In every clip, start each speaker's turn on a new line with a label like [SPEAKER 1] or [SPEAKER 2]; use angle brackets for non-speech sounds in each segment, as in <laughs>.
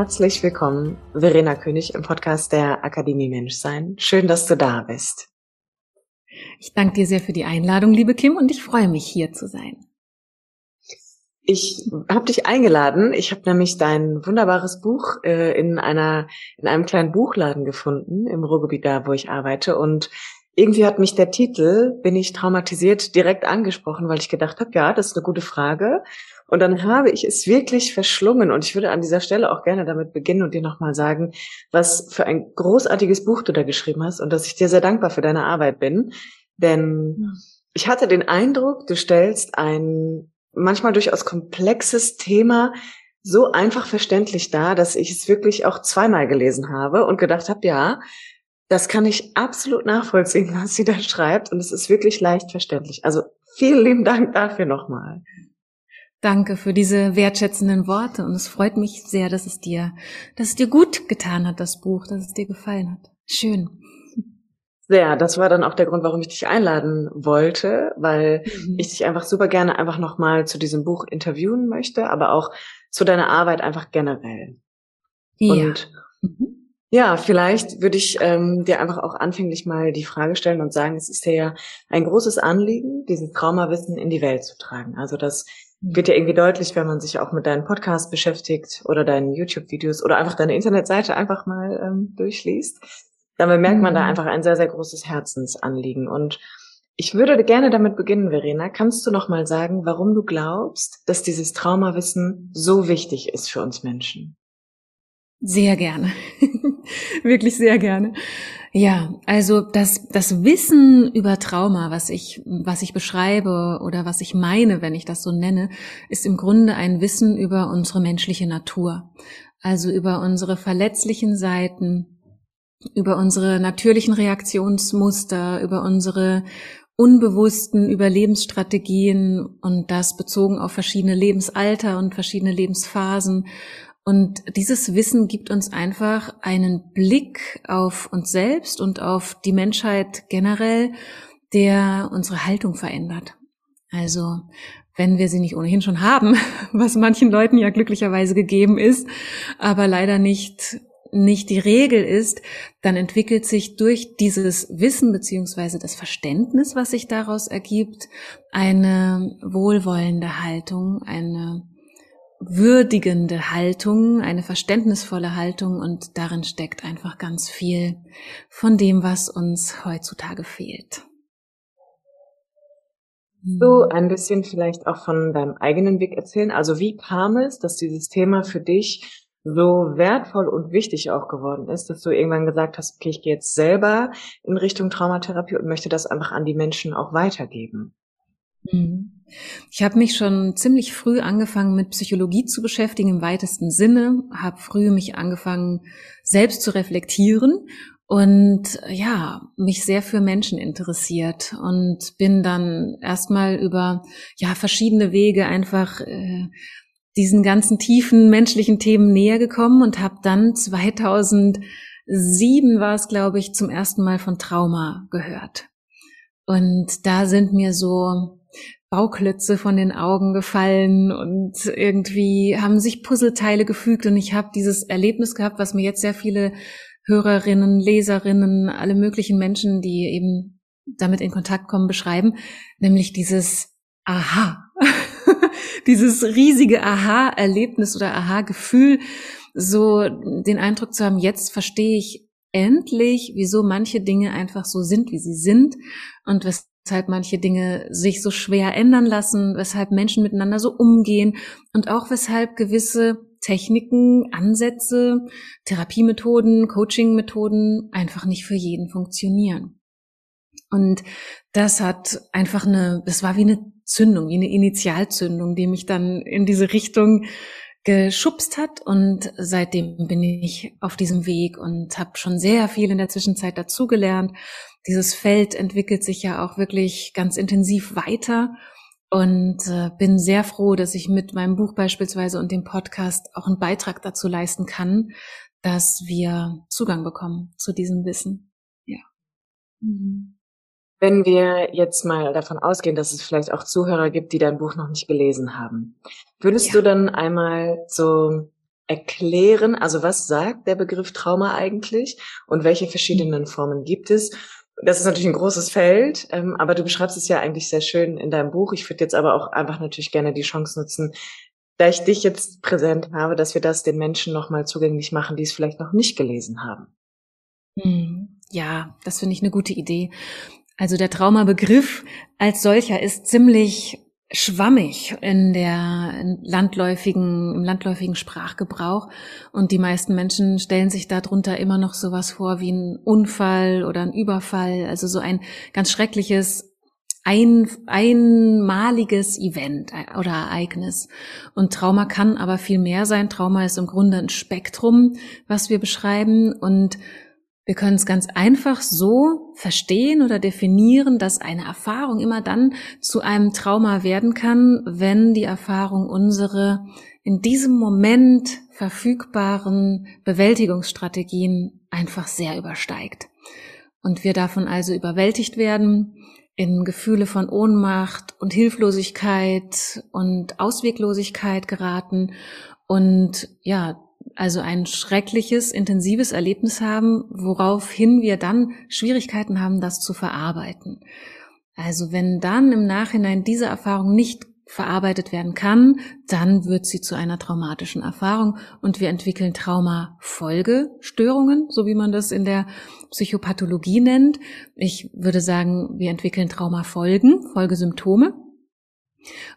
[SPEAKER 1] Herzlich willkommen, Verena König im Podcast der Akademie Menschsein. Schön, dass du da bist.
[SPEAKER 2] Ich danke dir sehr für die Einladung, liebe Kim, und ich freue mich, hier zu sein.
[SPEAKER 1] Ich habe dich eingeladen. Ich habe nämlich dein wunderbares Buch äh, in einer in einem kleinen Buchladen gefunden im Ruhrgebiet da, wo ich arbeite und irgendwie hat mich der Titel "Bin ich traumatisiert" direkt angesprochen, weil ich gedacht habe, ja, das ist eine gute Frage und dann habe ich es wirklich verschlungen. Und ich würde an dieser Stelle auch gerne damit beginnen und dir nochmal sagen, was für ein großartiges Buch du da geschrieben hast und dass ich dir sehr dankbar für deine Arbeit bin. Denn ja. ich hatte den Eindruck, du stellst ein manchmal durchaus komplexes Thema so einfach verständlich dar, dass ich es wirklich auch zweimal gelesen habe und gedacht habe, ja, das kann ich absolut nachvollziehen, <laughs> was sie da schreibt. Und es ist wirklich leicht verständlich. Also vielen lieben Dank dafür nochmal.
[SPEAKER 2] Danke für diese wertschätzenden Worte und es freut mich sehr, dass es dir, dass es dir gut getan hat, das Buch, dass es dir gefallen hat. Schön.
[SPEAKER 1] Sehr, das war dann auch der Grund, warum ich dich einladen wollte, weil mhm. ich dich einfach super gerne einfach nochmal zu diesem Buch interviewen möchte, aber auch zu deiner Arbeit einfach generell. Ja. Und mhm. ja, vielleicht würde ich ähm, dir einfach auch anfänglich mal die Frage stellen und sagen, es ist dir ja ein großes Anliegen, dieses Traumawissen in die Welt zu tragen. Also dass wird ja irgendwie deutlich, wenn man sich auch mit deinen Podcasts beschäftigt oder deinen YouTube-Videos oder einfach deine Internetseite einfach mal ähm, durchliest. Dann bemerkt man da mhm. einfach ein sehr, sehr großes Herzensanliegen. Und ich würde gerne damit beginnen, Verena. Kannst du noch mal sagen, warum du glaubst, dass dieses Traumawissen so wichtig ist für uns Menschen?
[SPEAKER 2] Sehr gerne. <laughs> Wirklich sehr gerne. Ja, also das, das Wissen über Trauma, was ich, was ich beschreibe oder was ich meine, wenn ich das so nenne, ist im Grunde ein Wissen über unsere menschliche Natur. Also über unsere verletzlichen Seiten, über unsere natürlichen Reaktionsmuster, über unsere unbewussten Überlebensstrategien und das bezogen auf verschiedene Lebensalter und verschiedene Lebensphasen und dieses Wissen gibt uns einfach einen Blick auf uns selbst und auf die Menschheit generell, der unsere Haltung verändert. Also, wenn wir sie nicht ohnehin schon haben, <laughs> was manchen Leuten ja glücklicherweise gegeben ist, aber leider nicht nicht die Regel ist, dann entwickelt sich durch dieses Wissen beziehungsweise das Verständnis, was sich daraus ergibt, eine wohlwollende Haltung, eine würdigende Haltung, eine verständnisvolle Haltung und darin steckt einfach ganz viel von dem, was uns heutzutage fehlt.
[SPEAKER 1] So ein bisschen vielleicht auch von deinem eigenen Weg erzählen. Also wie kam es, dass dieses Thema für dich so wertvoll und wichtig auch geworden ist, dass du irgendwann gesagt hast, okay, ich gehe jetzt selber in Richtung Traumatherapie und möchte das einfach an die Menschen auch weitergeben?
[SPEAKER 2] Mhm. Ich habe mich schon ziemlich früh angefangen mit Psychologie zu beschäftigen im weitesten Sinne, habe früh mich angefangen selbst zu reflektieren und ja, mich sehr für Menschen interessiert und bin dann erstmal über ja verschiedene Wege einfach äh, diesen ganzen tiefen menschlichen Themen näher gekommen und habe dann 2007 war es glaube ich zum ersten Mal von Trauma gehört. Und da sind mir so Bauklötze von den Augen gefallen und irgendwie haben sich Puzzleteile gefügt und ich habe dieses Erlebnis gehabt, was mir jetzt sehr viele Hörerinnen, Leserinnen, alle möglichen Menschen, die eben damit in Kontakt kommen, beschreiben, nämlich dieses Aha, <laughs> dieses riesige Aha-Erlebnis oder Aha-Gefühl, so den Eindruck zu haben, jetzt verstehe ich endlich, wieso manche Dinge einfach so sind, wie sie sind und was weshalb manche Dinge sich so schwer ändern lassen, weshalb Menschen miteinander so umgehen und auch weshalb gewisse Techniken, Ansätze, Therapiemethoden, Coachingmethoden einfach nicht für jeden funktionieren. Und das hat einfach eine, das war wie eine Zündung, wie eine Initialzündung, die mich dann in diese Richtung geschubst hat und seitdem bin ich auf diesem Weg und habe schon sehr viel in der Zwischenzeit dazugelernt. Dieses Feld entwickelt sich ja auch wirklich ganz intensiv weiter und äh, bin sehr froh, dass ich mit meinem Buch beispielsweise und dem Podcast auch einen Beitrag dazu leisten kann, dass wir Zugang bekommen zu diesem Wissen. Ja.
[SPEAKER 1] Mhm. Wenn wir jetzt mal davon ausgehen, dass es vielleicht auch Zuhörer gibt, die dein Buch noch nicht gelesen haben, würdest ja. du dann einmal so erklären, also was sagt der Begriff Trauma eigentlich und welche verschiedenen Formen gibt es? Das ist natürlich ein großes Feld, ähm, aber du beschreibst es ja eigentlich sehr schön in deinem Buch. Ich würde jetzt aber auch einfach natürlich gerne die Chance nutzen, da ich dich jetzt präsent habe, dass wir das den Menschen nochmal zugänglich machen, die es vielleicht noch nicht gelesen haben.
[SPEAKER 2] Hm, ja, das finde ich eine gute Idee. Also der Traumabegriff als solcher ist ziemlich schwammig in der landläufigen, im landläufigen Sprachgebrauch. Und die meisten Menschen stellen sich darunter immer noch sowas vor wie ein Unfall oder ein Überfall. Also so ein ganz schreckliches, ein, einmaliges Event oder Ereignis. Und Trauma kann aber viel mehr sein. Trauma ist im Grunde ein Spektrum, was wir beschreiben. Und wir können es ganz einfach so verstehen oder definieren, dass eine Erfahrung immer dann zu einem Trauma werden kann, wenn die Erfahrung unsere in diesem Moment verfügbaren Bewältigungsstrategien einfach sehr übersteigt. Und wir davon also überwältigt werden, in Gefühle von Ohnmacht und Hilflosigkeit und Ausweglosigkeit geraten und ja, also ein schreckliches, intensives Erlebnis haben, woraufhin wir dann Schwierigkeiten haben, das zu verarbeiten. Also wenn dann im Nachhinein diese Erfahrung nicht verarbeitet werden kann, dann wird sie zu einer traumatischen Erfahrung und wir entwickeln Traumafolgestörungen, so wie man das in der Psychopathologie nennt. Ich würde sagen, wir entwickeln Traumafolgen, Folgesymptome.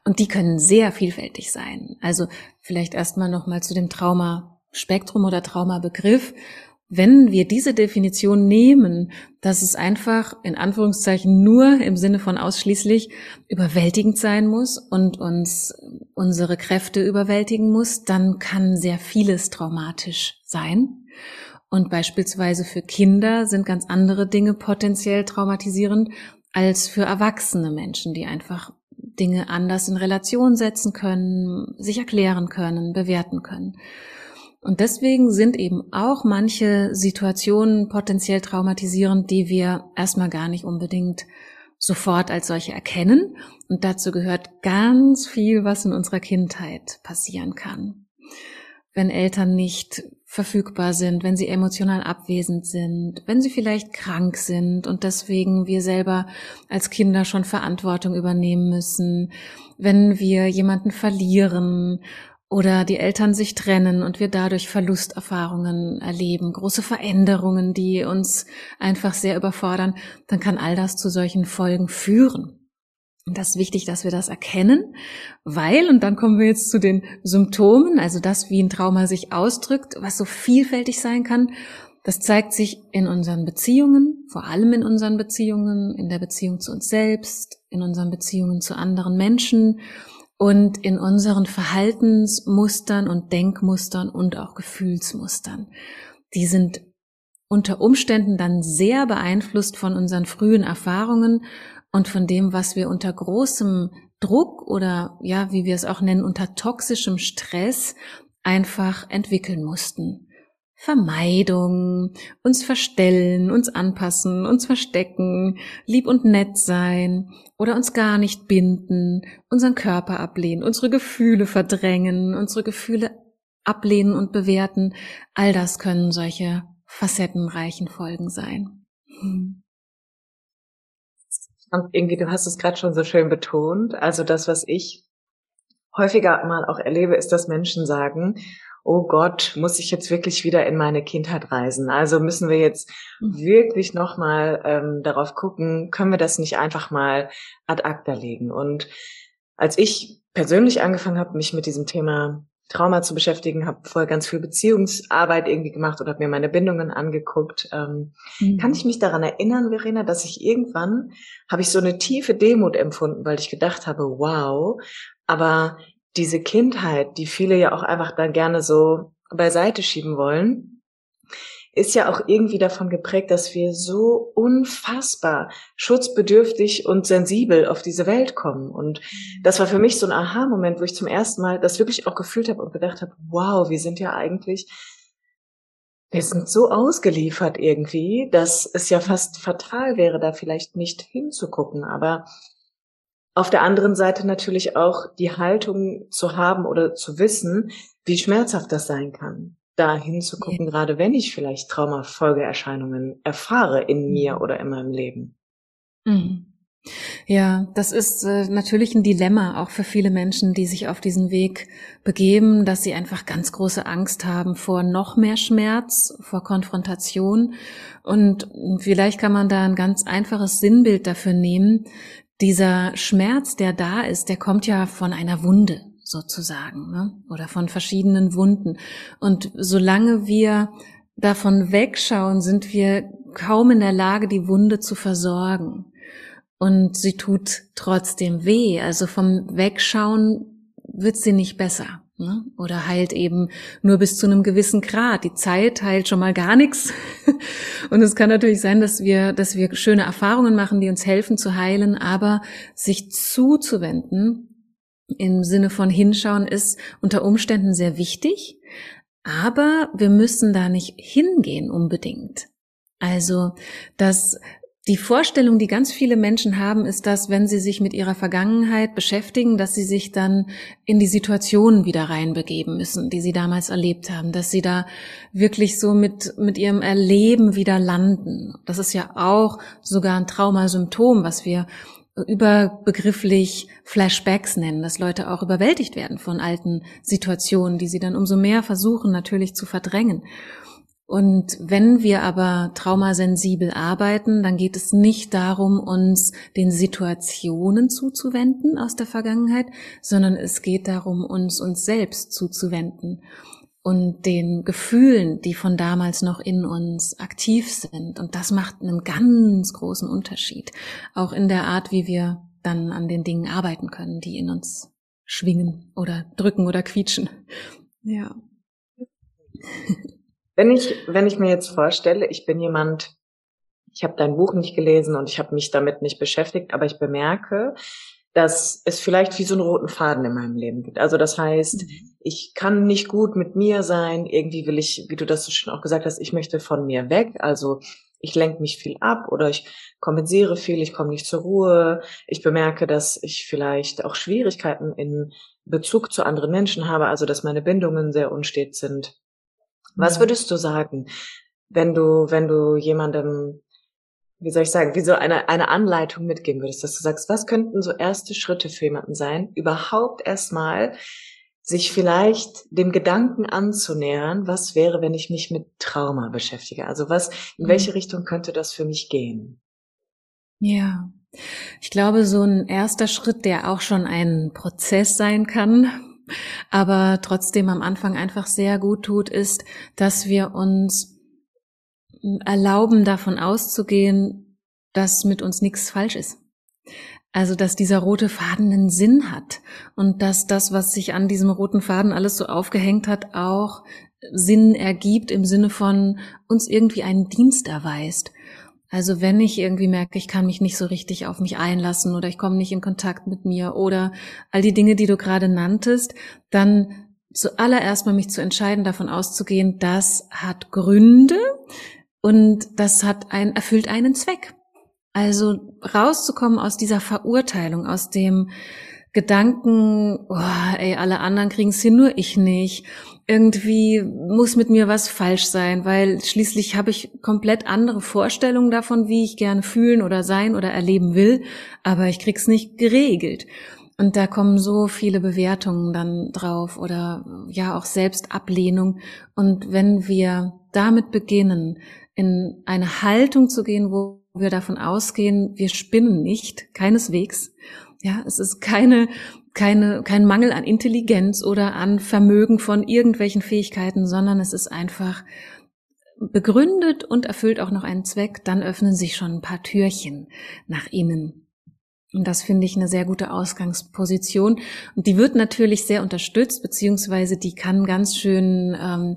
[SPEAKER 2] Und die können sehr vielfältig sein. Also vielleicht erstmal nochmal zu dem Trauma Spektrum oder Traumabegriff, wenn wir diese Definition nehmen, dass es einfach in Anführungszeichen nur im Sinne von ausschließlich überwältigend sein muss und uns unsere Kräfte überwältigen muss, dann kann sehr vieles traumatisch sein. Und beispielsweise für Kinder sind ganz andere Dinge potenziell traumatisierend als für erwachsene Menschen, die einfach Dinge anders in Relation setzen können, sich erklären können, bewerten können. Und deswegen sind eben auch manche Situationen potenziell traumatisierend, die wir erstmal gar nicht unbedingt sofort als solche erkennen. Und dazu gehört ganz viel, was in unserer Kindheit passieren kann. Wenn Eltern nicht verfügbar sind, wenn sie emotional abwesend sind, wenn sie vielleicht krank sind und deswegen wir selber als Kinder schon Verantwortung übernehmen müssen, wenn wir jemanden verlieren oder die Eltern sich trennen und wir dadurch Verlusterfahrungen erleben, große Veränderungen, die uns einfach sehr überfordern, dann kann all das zu solchen Folgen führen. Und das ist wichtig, dass wir das erkennen, weil, und dann kommen wir jetzt zu den Symptomen, also das, wie ein Trauma sich ausdrückt, was so vielfältig sein kann, das zeigt sich in unseren Beziehungen, vor allem in unseren Beziehungen, in der Beziehung zu uns selbst, in unseren Beziehungen zu anderen Menschen, und in unseren Verhaltensmustern und Denkmustern und auch Gefühlsmustern. Die sind unter Umständen dann sehr beeinflusst von unseren frühen Erfahrungen und von dem, was wir unter großem Druck oder ja, wie wir es auch nennen, unter toxischem Stress einfach entwickeln mussten. Vermeidung, uns verstellen, uns anpassen, uns verstecken, lieb und nett sein oder uns gar nicht binden, unseren Körper ablehnen, unsere Gefühle verdrängen, unsere Gefühle ablehnen und bewerten. All das können solche facettenreichen Folgen sein. Hm.
[SPEAKER 1] Und irgendwie, du hast es gerade schon so schön betont. Also das, was ich häufiger mal auch erlebe, ist, dass Menschen sagen, oh Gott, muss ich jetzt wirklich wieder in meine Kindheit reisen? Also müssen wir jetzt mhm. wirklich nochmal ähm, darauf gucken, können wir das nicht einfach mal ad acta legen? Und als ich persönlich angefangen habe, mich mit diesem Thema Trauma zu beschäftigen, habe vorher ganz viel Beziehungsarbeit irgendwie gemacht und habe mir meine Bindungen angeguckt. Ähm, mhm. Kann ich mich daran erinnern, Verena, dass ich irgendwann habe ich so eine tiefe Demut empfunden, weil ich gedacht habe, wow, aber diese Kindheit, die viele ja auch einfach dann gerne so beiseite schieben wollen, ist ja auch irgendwie davon geprägt, dass wir so unfassbar schutzbedürftig und sensibel auf diese Welt kommen. Und das war für mich so ein Aha-Moment, wo ich zum ersten Mal das wirklich auch gefühlt habe und gedacht habe, wow, wir sind ja eigentlich, wir sind so ausgeliefert irgendwie, dass es ja fast fatal wäre, da vielleicht nicht hinzugucken. Aber auf der anderen Seite natürlich auch die Haltung zu haben oder zu wissen, wie schmerzhaft das sein kann da hinzugucken, ja. gerade wenn ich vielleicht Traumafolgeerscheinungen erfahre in mir mhm. oder in meinem Leben.
[SPEAKER 2] Mhm. Ja, das ist äh, natürlich ein Dilemma auch für viele Menschen, die sich auf diesen Weg begeben, dass sie einfach ganz große Angst haben vor noch mehr Schmerz, vor Konfrontation. Und vielleicht kann man da ein ganz einfaches Sinnbild dafür nehmen. Dieser Schmerz, der da ist, der kommt ja von einer Wunde sozusagen, ne? oder von verschiedenen Wunden. Und solange wir davon wegschauen, sind wir kaum in der Lage, die Wunde zu versorgen. Und sie tut trotzdem weh. Also vom Wegschauen wird sie nicht besser. Ne? Oder heilt eben nur bis zu einem gewissen Grad. Die Zeit heilt schon mal gar nichts. <laughs> Und es kann natürlich sein, dass wir, dass wir schöne Erfahrungen machen, die uns helfen zu heilen, aber sich zuzuwenden, im Sinne von hinschauen ist unter Umständen sehr wichtig, aber wir müssen da nicht hingehen unbedingt. Also, dass die Vorstellung, die ganz viele Menschen haben, ist, dass wenn sie sich mit ihrer Vergangenheit beschäftigen, dass sie sich dann in die Situationen wieder reinbegeben müssen, die sie damals erlebt haben, dass sie da wirklich so mit, mit ihrem Erleben wieder landen. Das ist ja auch sogar ein Traumasymptom, was wir überbegrifflich Flashbacks nennen, dass Leute auch überwältigt werden von alten Situationen, die sie dann umso mehr versuchen natürlich zu verdrängen. Und wenn wir aber traumasensibel arbeiten, dann geht es nicht darum, uns den Situationen zuzuwenden aus der Vergangenheit, sondern es geht darum, uns uns selbst zuzuwenden und den Gefühlen, die von damals noch in uns aktiv sind. Und das macht einen ganz großen Unterschied, auch in der Art, wie wir dann an den Dingen arbeiten können, die in uns schwingen oder drücken oder quietschen. Ja. <laughs>
[SPEAKER 1] Wenn ich, wenn ich mir jetzt vorstelle, ich bin jemand, ich habe dein Buch nicht gelesen und ich habe mich damit nicht beschäftigt, aber ich bemerke, dass es vielleicht wie so einen roten Faden in meinem Leben gibt. Also das heißt, mhm. ich kann nicht gut mit mir sein. Irgendwie will ich, wie du das schon auch gesagt hast, ich möchte von mir weg. Also ich lenke mich viel ab oder ich kompensiere viel, ich komme nicht zur Ruhe. Ich bemerke, dass ich vielleicht auch Schwierigkeiten in Bezug zu anderen Menschen habe, also dass meine Bindungen sehr unstet sind. Was würdest du sagen, wenn du, wenn du jemandem wie soll ich sagen, wie so eine, eine Anleitung mitgeben würdest, dass du sagst, was könnten so erste Schritte für jemanden sein, überhaupt erstmal sich vielleicht dem Gedanken anzunähern, was wäre, wenn ich mich mit Trauma beschäftige? Also was, in welche mhm. Richtung könnte das für mich gehen?
[SPEAKER 2] Ja, ich glaube, so ein erster Schritt, der auch schon ein Prozess sein kann, aber trotzdem am Anfang einfach sehr gut tut, ist, dass wir uns erlauben, davon auszugehen, dass mit uns nichts falsch ist. Also, dass dieser rote Faden einen Sinn hat und dass das, was sich an diesem roten Faden alles so aufgehängt hat, auch Sinn ergibt im Sinne von uns irgendwie einen Dienst erweist. Also wenn ich irgendwie merke, ich kann mich nicht so richtig auf mich einlassen oder ich komme nicht in Kontakt mit mir oder all die Dinge, die du gerade nanntest, dann zuallererst mal mich zu entscheiden, davon auszugehen, das hat Gründe, und das hat ein, erfüllt einen Zweck. Also rauszukommen aus dieser Verurteilung, aus dem Gedanken, oh, ey, alle anderen kriegen's hin, nur ich nicht. Irgendwie muss mit mir was falsch sein, weil schließlich habe ich komplett andere Vorstellungen davon, wie ich gerne fühlen oder sein oder erleben will, aber ich krieg's nicht geregelt. Und da kommen so viele Bewertungen dann drauf oder ja auch Selbstablehnung. Und wenn wir damit beginnen, in eine Haltung zu gehen, wo wir davon ausgehen, wir spinnen nicht, keineswegs, Ja, es ist keine, keine, kein Mangel an Intelligenz oder an Vermögen von irgendwelchen Fähigkeiten, sondern es ist einfach begründet und erfüllt auch noch einen Zweck, dann öffnen sich schon ein paar Türchen nach innen. Und das finde ich eine sehr gute Ausgangsposition. Und die wird natürlich sehr unterstützt, beziehungsweise die kann ganz schön, ähm,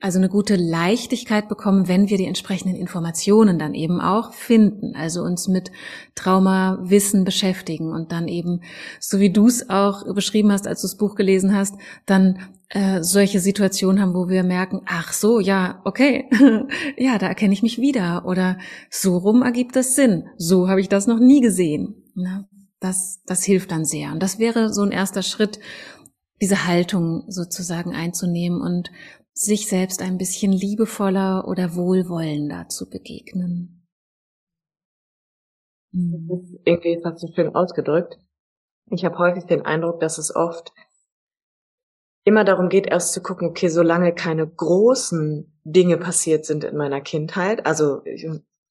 [SPEAKER 2] also eine gute Leichtigkeit bekommen, wenn wir die entsprechenden Informationen dann eben auch finden. Also uns mit Traumawissen beschäftigen und dann eben, so wie du es auch beschrieben hast, als du das Buch gelesen hast, dann äh, solche Situationen haben, wo wir merken, ach so, ja, okay, <laughs> ja, da erkenne ich mich wieder oder so rum ergibt das Sinn. So habe ich das noch nie gesehen. Na, das, das hilft dann sehr. Und das wäre so ein erster Schritt, diese Haltung sozusagen einzunehmen und sich selbst ein bisschen liebevoller oder wohlwollender zu begegnen.
[SPEAKER 1] Das ist irgendwie fast so schön ausgedrückt. Ich habe häufig den Eindruck, dass es oft immer darum geht, erst zu gucken, okay, solange keine großen Dinge passiert sind in meiner Kindheit, also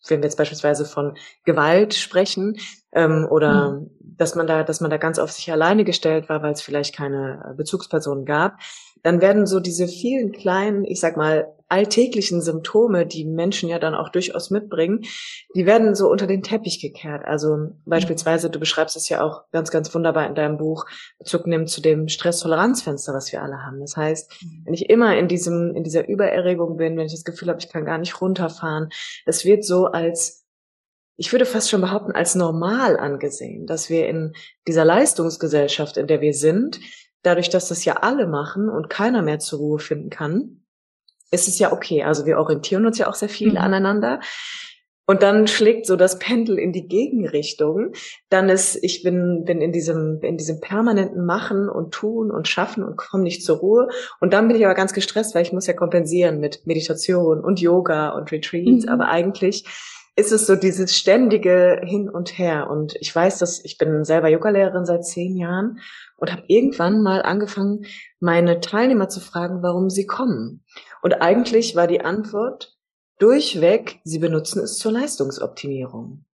[SPEAKER 1] wenn wir jetzt beispielsweise von Gewalt sprechen, ähm, oder mhm. dass man da, dass man da ganz auf sich alleine gestellt war, weil es vielleicht keine Bezugspersonen gab, dann werden so diese vielen kleinen, ich sag mal, alltäglichen Symptome, die Menschen ja dann auch durchaus mitbringen, die werden so unter den Teppich gekehrt. Also beispielsweise, du beschreibst es ja auch ganz, ganz wunderbar in deinem Buch, Bezug nimmt zu dem Stresstoleranzfenster, was wir alle haben. Das heißt, mhm. wenn ich immer in diesem, in dieser Übererregung bin, wenn ich das Gefühl habe, ich kann gar nicht runterfahren, es wird so als ich würde fast schon behaupten, als normal angesehen, dass wir in dieser Leistungsgesellschaft, in der wir sind, dadurch, dass das ja alle machen und keiner mehr zur Ruhe finden kann, ist es ja okay. Also wir orientieren uns ja auch sehr viel mhm. aneinander. Und dann schlägt so das Pendel in die Gegenrichtung. Dann ist, ich bin, bin in diesem, in diesem permanenten Machen und Tun und Schaffen und komme nicht zur Ruhe. Und dann bin ich aber ganz gestresst, weil ich muss ja kompensieren mit Meditation und Yoga und Retreats. Mhm. Aber eigentlich ist es so dieses ständige Hin und Her. Und ich weiß, dass ich bin selber Yogalehrerin seit zehn Jahren und habe irgendwann mal angefangen, meine Teilnehmer zu fragen, warum sie kommen. Und eigentlich war die Antwort durchweg, sie benutzen es zur Leistungsoptimierung.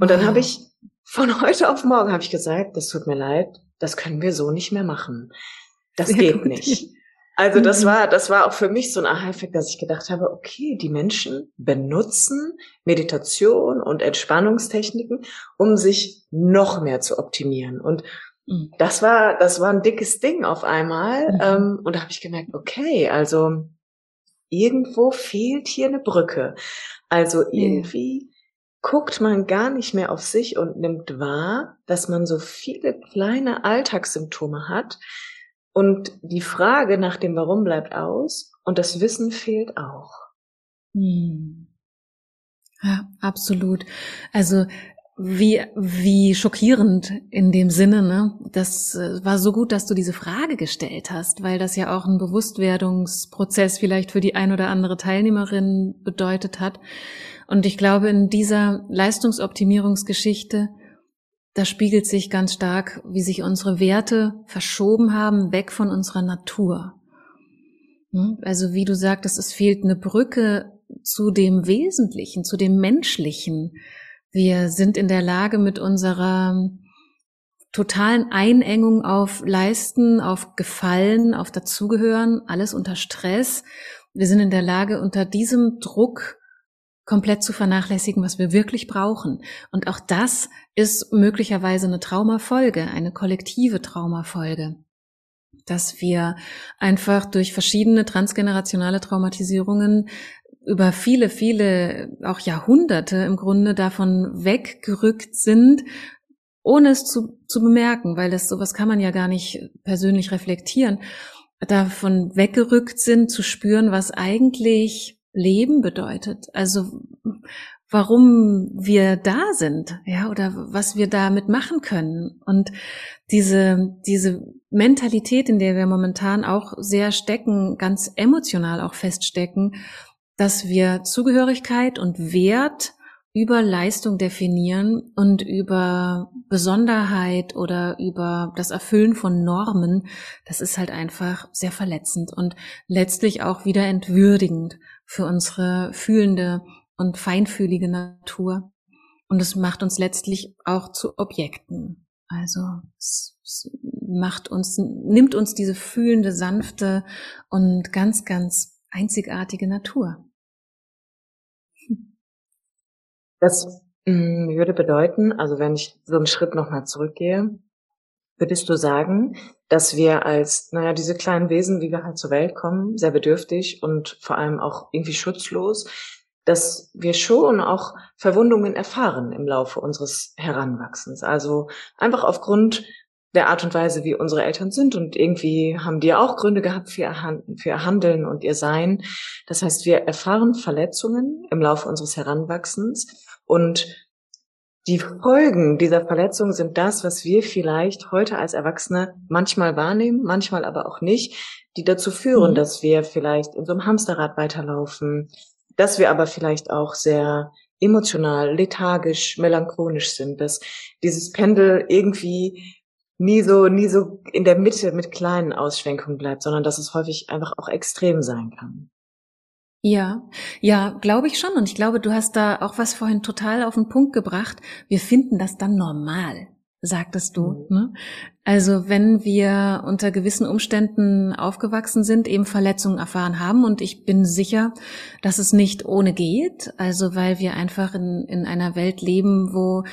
[SPEAKER 1] Und dann wow. habe ich von heute auf morgen habe ich gesagt, das tut mir leid, das können wir so nicht mehr machen. Das Sehr geht gut. nicht. Also das mhm. war, das war auch für mich so ein Aha-Effekt, dass ich gedacht habe, okay, die Menschen benutzen Meditation und Entspannungstechniken, um sich noch mehr zu optimieren. Und Mhm. Das war, das war ein dickes Ding auf einmal. Mhm. Ähm, und da habe ich gemerkt, okay, also irgendwo fehlt hier eine Brücke. Also irgendwie mhm. guckt man gar nicht mehr auf sich und nimmt wahr, dass man so viele kleine Alltagssymptome hat. Und die Frage nach dem Warum bleibt aus und das Wissen fehlt auch.
[SPEAKER 2] Hm. Ja, absolut. Also wie, wie schockierend in dem Sinne, ne? Das äh, war so gut, dass du diese Frage gestellt hast, weil das ja auch ein Bewusstwerdungsprozess vielleicht für die ein oder andere Teilnehmerin bedeutet hat. Und ich glaube, in dieser Leistungsoptimierungsgeschichte, da spiegelt sich ganz stark, wie sich unsere Werte verschoben haben, weg von unserer Natur. Hm? Also wie du sagtest, es fehlt eine Brücke zu dem Wesentlichen, zu dem Menschlichen, wir sind in der Lage, mit unserer totalen Einengung auf Leisten, auf Gefallen, auf Dazugehören, alles unter Stress. Wir sind in der Lage, unter diesem Druck komplett zu vernachlässigen, was wir wirklich brauchen. Und auch das ist möglicherweise eine Traumafolge, eine kollektive Traumafolge dass wir einfach durch verschiedene transgenerationale Traumatisierungen über viele, viele, auch Jahrhunderte im Grunde davon weggerückt sind, ohne es zu, zu bemerken, weil das sowas kann man ja gar nicht persönlich reflektieren, davon weggerückt sind, zu spüren, was eigentlich Leben bedeutet. Also warum wir da sind, ja, oder was wir damit machen können. Und diese, diese Mentalität, in der wir momentan auch sehr stecken, ganz emotional auch feststecken, dass wir Zugehörigkeit und Wert über Leistung definieren und über Besonderheit oder über das Erfüllen von Normen, das ist halt einfach sehr verletzend und letztlich auch wieder entwürdigend für unsere fühlende und feinfühlige Natur. Und es macht uns letztlich auch zu Objekten. Also es, macht uns, nimmt uns diese fühlende, sanfte und ganz, ganz einzigartige Natur.
[SPEAKER 1] Das mm, würde bedeuten, also wenn ich so einen Schritt nochmal zurückgehe, würdest du sagen, dass wir als, naja, diese kleinen Wesen, wie wir halt zur Welt kommen, sehr bedürftig und vor allem auch irgendwie schutzlos, dass wir schon auch Verwundungen erfahren im Laufe unseres Heranwachsens. Also einfach aufgrund der Art und Weise, wie unsere Eltern sind und irgendwie haben die auch Gründe gehabt für ihr, für ihr Handeln und ihr Sein. Das heißt, wir erfahren Verletzungen im Laufe unseres Heranwachsens und die Folgen dieser Verletzung sind das, was wir vielleicht heute als Erwachsene manchmal wahrnehmen, manchmal aber auch nicht, die dazu führen, mhm. dass wir vielleicht in so einem Hamsterrad weiterlaufen, dass wir aber vielleicht auch sehr emotional, lethargisch, melancholisch sind, dass dieses Pendel irgendwie nie so, nie so in der Mitte mit kleinen Ausschwenkungen bleibt, sondern dass es häufig einfach auch extrem sein kann.
[SPEAKER 2] Ja, ja, glaube ich schon. Und ich glaube, du hast da auch was vorhin total auf den Punkt gebracht. Wir finden das dann normal, sagtest du. Mhm. Ne? Also wenn wir unter gewissen Umständen aufgewachsen sind, eben Verletzungen erfahren haben, und ich bin sicher, dass es nicht ohne geht, also weil wir einfach in, in einer Welt leben, wo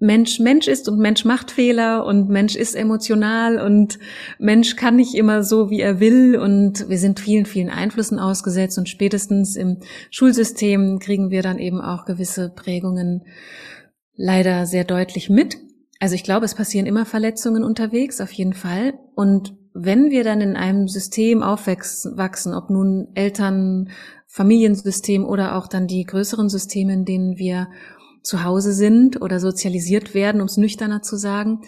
[SPEAKER 2] Mensch Mensch ist und Mensch macht Fehler und Mensch ist emotional und Mensch kann nicht immer so, wie er will und wir sind vielen, vielen Einflüssen ausgesetzt und spätestens im Schulsystem kriegen wir dann eben auch gewisse Prägungen leider sehr deutlich mit. Also ich glaube, es passieren immer Verletzungen unterwegs, auf jeden Fall. Und wenn wir dann in einem System aufwachsen, ob nun Eltern, Familiensystem oder auch dann die größeren Systeme, in denen wir zu Hause sind oder sozialisiert werden, um es nüchterner zu sagen,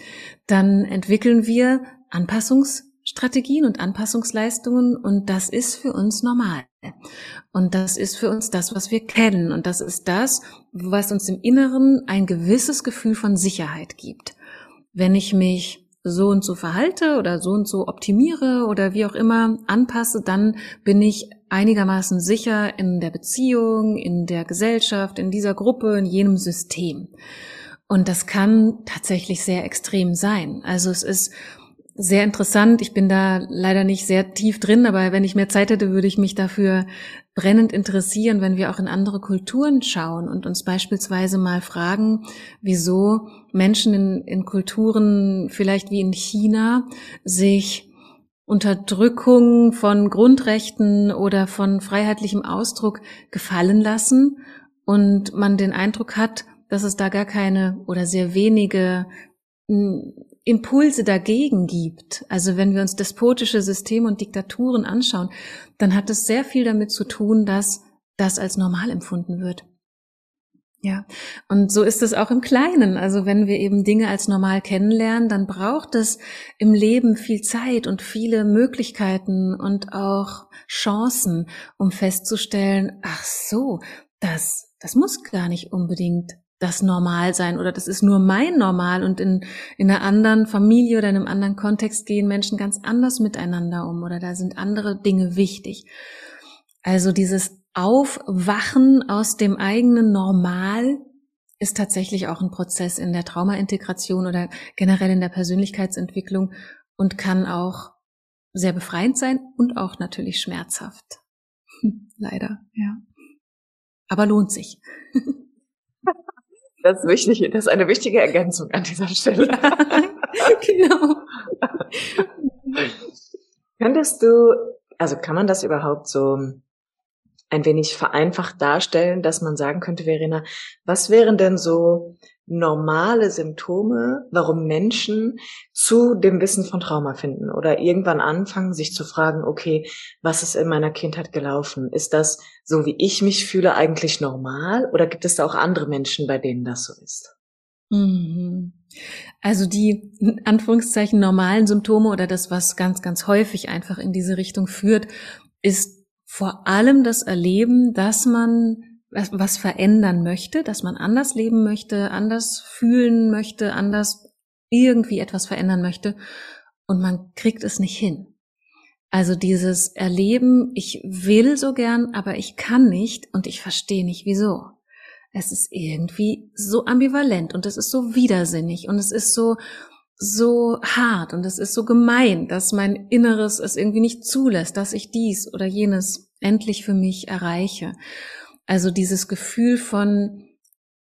[SPEAKER 2] dann entwickeln wir Anpassungsstrategien und Anpassungsleistungen und das ist für uns normal. Und das ist für uns das, was wir kennen und das ist das, was uns im Inneren ein gewisses Gefühl von Sicherheit gibt. Wenn ich mich so und so verhalte oder so und so optimiere oder wie auch immer anpasse, dann bin ich einigermaßen sicher in der Beziehung, in der Gesellschaft, in dieser Gruppe, in jenem System. Und das kann tatsächlich sehr extrem sein. Also es ist sehr interessant. Ich bin da leider nicht sehr tief drin, aber wenn ich mehr Zeit hätte, würde ich mich dafür brennend interessieren, wenn wir auch in andere Kulturen schauen und uns beispielsweise mal fragen, wieso Menschen in, in Kulturen vielleicht wie in China sich Unterdrückung von Grundrechten oder von freiheitlichem Ausdruck gefallen lassen und man den Eindruck hat, dass es da gar keine oder sehr wenige hm, Impulse dagegen gibt, also wenn wir uns despotische Systeme und Diktaturen anschauen, dann hat es sehr viel damit zu tun, dass das als normal empfunden wird. Ja, und so ist es auch im Kleinen. Also wenn wir eben Dinge als normal kennenlernen, dann braucht es im Leben viel Zeit und viele Möglichkeiten und auch Chancen, um festzustellen, ach so, das, das muss gar nicht unbedingt das Normal sein oder das ist nur mein Normal und in, in einer anderen Familie oder in einem anderen Kontext gehen Menschen ganz anders miteinander um oder da sind andere Dinge wichtig. Also dieses Aufwachen aus dem eigenen Normal ist tatsächlich auch ein Prozess in der Traumaintegration oder generell in der Persönlichkeitsentwicklung und kann auch sehr befreiend sein und auch natürlich schmerzhaft. <laughs> Leider, ja. Aber lohnt sich. <laughs>
[SPEAKER 1] Das ist wichtig, das ist eine wichtige Ergänzung an dieser Stelle. Ja, <laughs> genau. Könntest du, also kann man das überhaupt so ein wenig vereinfacht darstellen, dass man sagen könnte, Verena, was wären denn so normale Symptome, warum Menschen zu dem Wissen von Trauma finden oder irgendwann anfangen, sich zu fragen, okay, was ist in meiner Kindheit gelaufen? Ist das so, wie ich mich fühle, eigentlich normal oder gibt es da auch andere Menschen, bei denen das so ist?
[SPEAKER 2] Mhm. Also die in Anführungszeichen normalen Symptome oder das, was ganz, ganz häufig einfach in diese Richtung führt, ist vor allem das Erleben, dass man was verändern möchte, dass man anders leben möchte, anders fühlen möchte, anders irgendwie etwas verändern möchte und man kriegt es nicht hin. Also dieses Erleben, ich will so gern, aber ich kann nicht und ich verstehe nicht wieso. es ist irgendwie so ambivalent und es ist so widersinnig und es ist so, so hart und es ist so gemein, dass mein Inneres es irgendwie nicht zulässt, dass ich dies oder jenes endlich für mich erreiche. Also dieses Gefühl von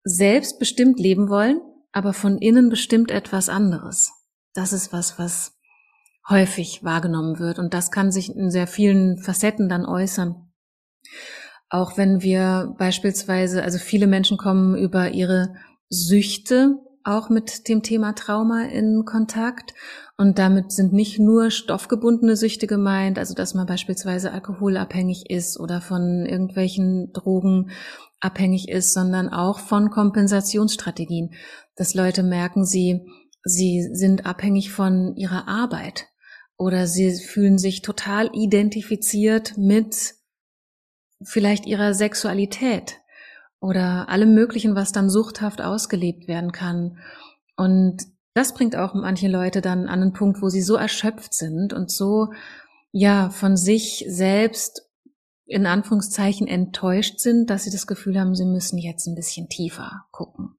[SPEAKER 2] selbstbestimmt leben wollen, aber von innen bestimmt etwas anderes. Das ist was, was häufig wahrgenommen wird und das kann sich in sehr vielen Facetten dann äußern. Auch wenn wir beispielsweise, also viele Menschen kommen über ihre Süchte auch mit dem Thema Trauma in Kontakt. Und damit sind nicht nur stoffgebundene Süchte gemeint, also dass man beispielsweise alkoholabhängig ist oder von irgendwelchen Drogen abhängig ist, sondern auch von Kompensationsstrategien, dass Leute merken, sie, sie sind abhängig von ihrer Arbeit oder sie fühlen sich total identifiziert mit vielleicht ihrer Sexualität oder allem Möglichen, was dann suchthaft ausgelebt werden kann. Und das bringt auch manche Leute dann an einen Punkt, wo sie so erschöpft sind und so, ja, von sich selbst in Anführungszeichen enttäuscht sind, dass sie das Gefühl haben, sie müssen jetzt ein bisschen tiefer gucken.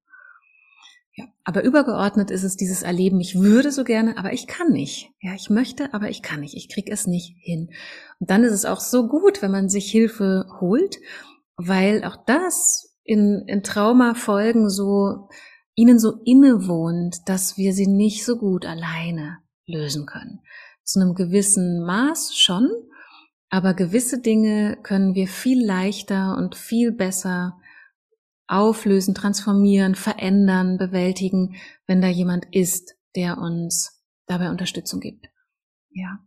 [SPEAKER 2] Ja, aber übergeordnet ist es dieses Erleben, ich würde so gerne, aber ich kann nicht. Ja, ich möchte, aber ich kann nicht. Ich krieg es nicht hin. Und dann ist es auch so gut, wenn man sich Hilfe holt, weil auch das in, in Traumafolgen so, ihnen so innewohnt, dass wir sie nicht so gut alleine lösen können. Zu einem gewissen Maß schon, aber gewisse Dinge können wir viel leichter und viel besser auflösen, transformieren, verändern, bewältigen, wenn da jemand ist, der uns dabei Unterstützung gibt. Ja.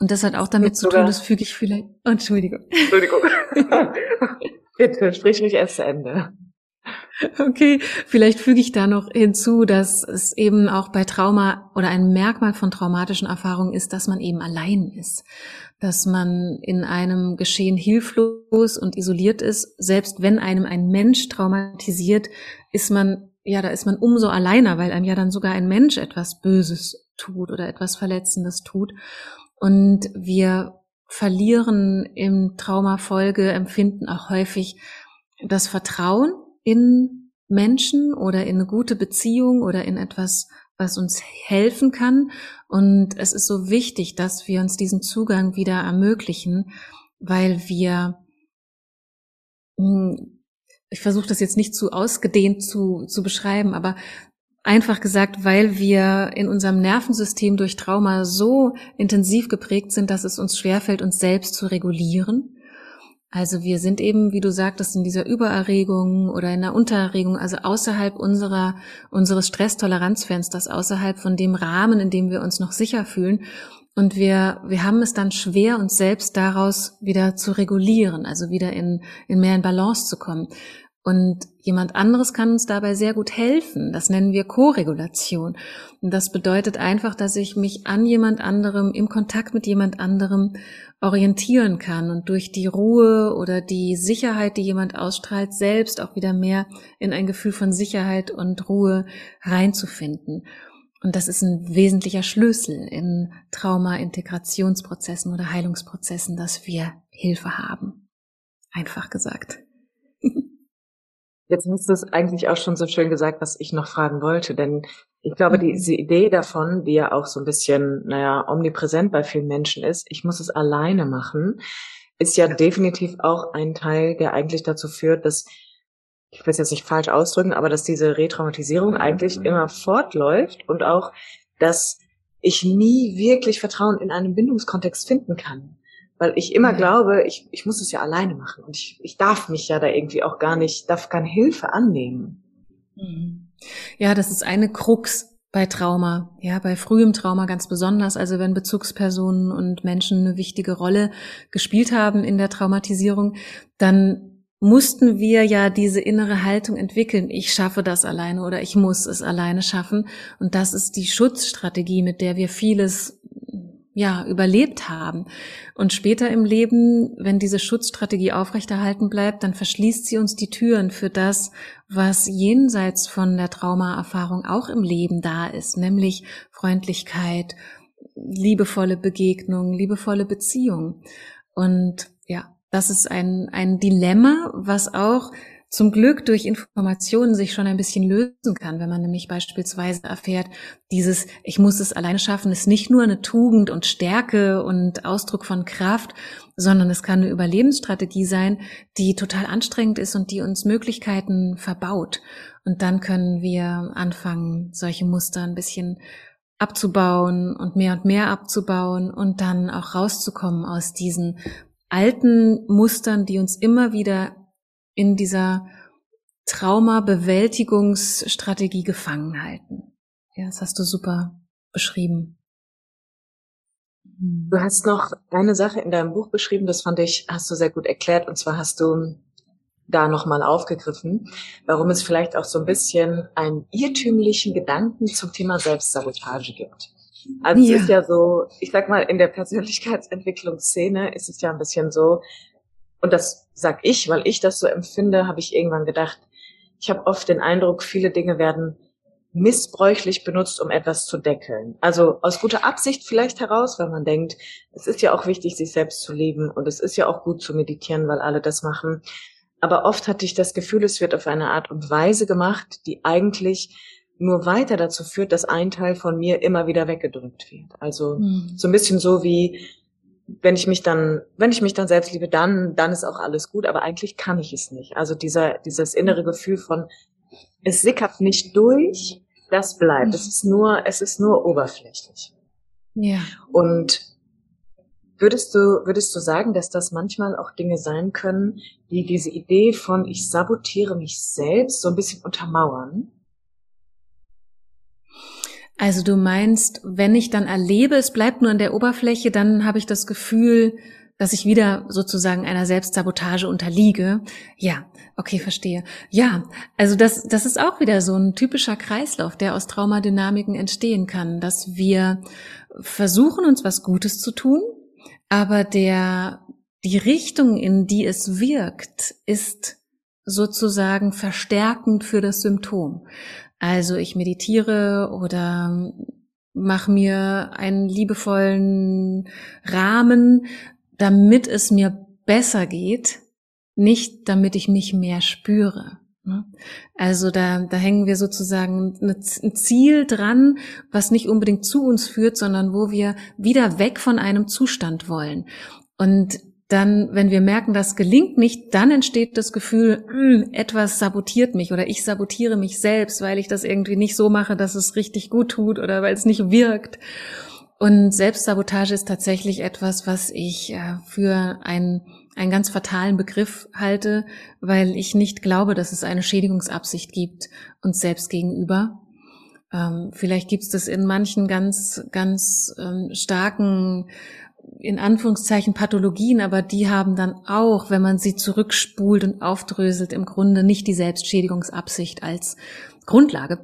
[SPEAKER 2] Und das hat auch damit zu tun, das füge ich vielleicht. Entschuldigung. Entschuldigung. <laughs> <laughs>
[SPEAKER 1] Bitte, sprich mich erst zu Ende.
[SPEAKER 2] Okay, vielleicht füge ich da noch hinzu, dass es eben auch bei Trauma oder ein Merkmal von traumatischen Erfahrungen ist, dass man eben allein ist, dass man in einem Geschehen hilflos und isoliert ist. Selbst wenn einem ein Mensch traumatisiert, ist man, ja, da ist man umso alleiner, weil einem ja dann sogar ein Mensch etwas Böses tut oder etwas Verletzendes tut. Und wir verlieren im Traumafolgeempfinden auch häufig das Vertrauen in Menschen oder in eine gute Beziehung oder in etwas, was uns helfen kann. Und es ist so wichtig, dass wir uns diesen Zugang wieder ermöglichen, weil wir, hm, ich versuche das jetzt nicht zu ausgedehnt zu, zu beschreiben, aber Einfach gesagt, weil wir in unserem Nervensystem durch Trauma so intensiv geprägt sind, dass es uns schwerfällt, uns selbst zu regulieren. Also wir sind eben, wie du sagtest, in dieser Übererregung oder in der Untererregung, also außerhalb unserer, unseres Stresstoleranzfensters, außerhalb von dem Rahmen, in dem wir uns noch sicher fühlen. Und wir, wir haben es dann schwer, uns selbst daraus wieder zu regulieren, also wieder in, in mehr in Balance zu kommen. Und jemand anderes kann uns dabei sehr gut helfen. Das nennen wir Co-Regulation. Und das bedeutet einfach, dass ich mich an jemand anderem, im Kontakt mit jemand anderem orientieren kann und durch die Ruhe oder die Sicherheit, die jemand ausstrahlt, selbst auch wieder mehr in ein Gefühl von Sicherheit und Ruhe reinzufinden. Und das ist ein wesentlicher Schlüssel in Trauma-Integrationsprozessen oder Heilungsprozessen, dass wir Hilfe haben. Einfach gesagt.
[SPEAKER 1] Jetzt hast du es eigentlich auch schon so schön gesagt, was ich noch fragen wollte, denn ich glaube, mhm. diese Idee davon, die ja auch so ein bisschen, naja, omnipräsent bei vielen Menschen ist, ich muss es alleine machen, ist ja definitiv auch ein Teil, der eigentlich dazu führt, dass, ich will es jetzt nicht falsch ausdrücken, aber dass diese Retraumatisierung eigentlich mhm. immer fortläuft und auch, dass ich nie wirklich Vertrauen in einem Bindungskontext finden kann weil ich immer mhm. glaube, ich, ich muss es ja alleine machen und ich, ich darf mich ja da irgendwie auch gar nicht, darf keine Hilfe annehmen.
[SPEAKER 2] Mhm. Ja, das ist eine Krux bei Trauma, ja, bei frühem Trauma ganz besonders, also wenn Bezugspersonen und Menschen eine wichtige Rolle gespielt haben in der Traumatisierung, dann mussten wir ja diese innere Haltung entwickeln, ich schaffe das alleine oder ich muss es alleine schaffen. Und das ist die Schutzstrategie, mit der wir vieles ja, überlebt haben. Und später im Leben, wenn diese Schutzstrategie aufrechterhalten bleibt, dann verschließt sie uns die Türen für das, was jenseits von der Traumaerfahrung auch im Leben da ist, nämlich Freundlichkeit, liebevolle Begegnung, liebevolle Beziehung. Und ja, das ist ein, ein Dilemma, was auch zum Glück durch Informationen sich schon ein bisschen lösen kann, wenn man nämlich beispielsweise erfährt, dieses Ich muss es alleine schaffen, ist nicht nur eine Tugend und Stärke und Ausdruck von Kraft, sondern es kann eine Überlebensstrategie sein, die total anstrengend ist und die uns Möglichkeiten verbaut. Und dann können wir anfangen, solche Muster ein bisschen abzubauen und mehr und mehr abzubauen und dann auch rauszukommen aus diesen alten Mustern, die uns immer wieder in dieser Trauma-Bewältigungsstrategie gefangen halten. Ja, das hast du super beschrieben.
[SPEAKER 1] Du hast noch eine Sache in deinem Buch beschrieben, das fand ich, hast du sehr gut erklärt, und zwar hast du da nochmal aufgegriffen, warum es vielleicht auch so ein bisschen einen irrtümlichen Gedanken zum Thema Selbstsabotage gibt. Also ja. es ist ja so, ich sag mal, in der Persönlichkeitsentwicklungsszene ist es ja ein bisschen so, und das sag ich, weil ich das so empfinde, habe ich irgendwann gedacht, ich habe oft den Eindruck, viele Dinge werden missbräuchlich benutzt, um etwas zu deckeln. Also aus guter Absicht vielleicht heraus, weil man denkt, es ist ja auch wichtig, sich selbst zu lieben und es ist ja auch gut zu meditieren, weil alle das machen. Aber oft hatte ich das Gefühl, es wird auf eine Art und Weise gemacht, die eigentlich nur weiter dazu führt, dass ein Teil von mir immer wieder weggedrückt wird. Also mhm. so ein bisschen so wie wenn ich mich dann, wenn ich mich dann selbst liebe, dann, dann ist auch alles gut, aber eigentlich kann ich es nicht. Also dieser, dieses innere Gefühl von, es sickert nicht durch, das bleibt. Es ist nur, es ist nur oberflächlich.
[SPEAKER 2] Ja.
[SPEAKER 1] Und würdest du, würdest du sagen, dass das manchmal auch Dinge sein können, die diese Idee von ich sabotiere mich selbst so ein bisschen untermauern?
[SPEAKER 2] Also du meinst, wenn ich dann erlebe, es bleibt nur an der Oberfläche, dann habe ich das Gefühl, dass ich wieder sozusagen einer Selbstsabotage unterliege. Ja, okay, verstehe. Ja, also das, das ist auch wieder so ein typischer Kreislauf, der aus Traumadynamiken entstehen kann, dass wir versuchen, uns was Gutes zu tun, aber der, die Richtung, in die es wirkt, ist sozusagen verstärkend für das Symptom. Also ich meditiere oder mache mir einen liebevollen Rahmen, damit es mir besser geht, nicht damit ich mich mehr spüre. Ne? Also da, da hängen wir sozusagen ein Ziel dran, was nicht unbedingt zu uns führt, sondern wo wir wieder weg von einem Zustand wollen. Und dann, wenn wir merken, das gelingt nicht, dann entsteht das Gefühl, hm, etwas sabotiert mich oder ich sabotiere mich selbst, weil ich das irgendwie nicht so mache, dass es richtig gut tut oder weil es nicht wirkt. Und Selbstsabotage ist tatsächlich etwas, was ich äh, für einen, einen ganz fatalen Begriff halte, weil ich nicht glaube, dass es eine Schädigungsabsicht gibt uns selbst gegenüber. Ähm, vielleicht gibt es das in manchen ganz, ganz ähm, starken in Anführungszeichen Pathologien, aber die haben dann auch, wenn man sie zurückspult und aufdröselt, im Grunde nicht die Selbstschädigungsabsicht als Grundlage.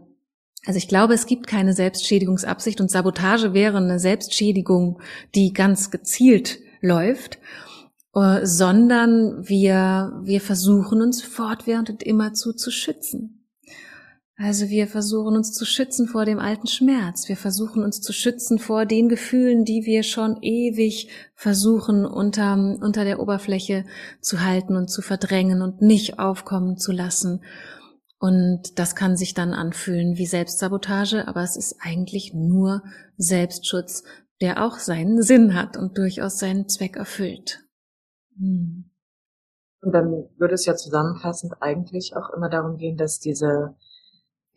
[SPEAKER 2] Also ich glaube, es gibt keine Selbstschädigungsabsicht und Sabotage wäre eine Selbstschädigung, die ganz gezielt läuft, äh, sondern wir, wir versuchen uns fortwährend und immerzu zu schützen. Also wir versuchen uns zu schützen vor dem alten Schmerz. Wir versuchen uns zu schützen vor den Gefühlen, die wir schon ewig versuchen unter, unter der Oberfläche zu halten und zu verdrängen und nicht aufkommen zu lassen. Und das kann sich dann anfühlen wie Selbstsabotage, aber es ist eigentlich nur Selbstschutz, der auch seinen Sinn hat und durchaus seinen Zweck erfüllt.
[SPEAKER 1] Hm. Und dann würde es ja zusammenfassend eigentlich auch immer darum gehen, dass diese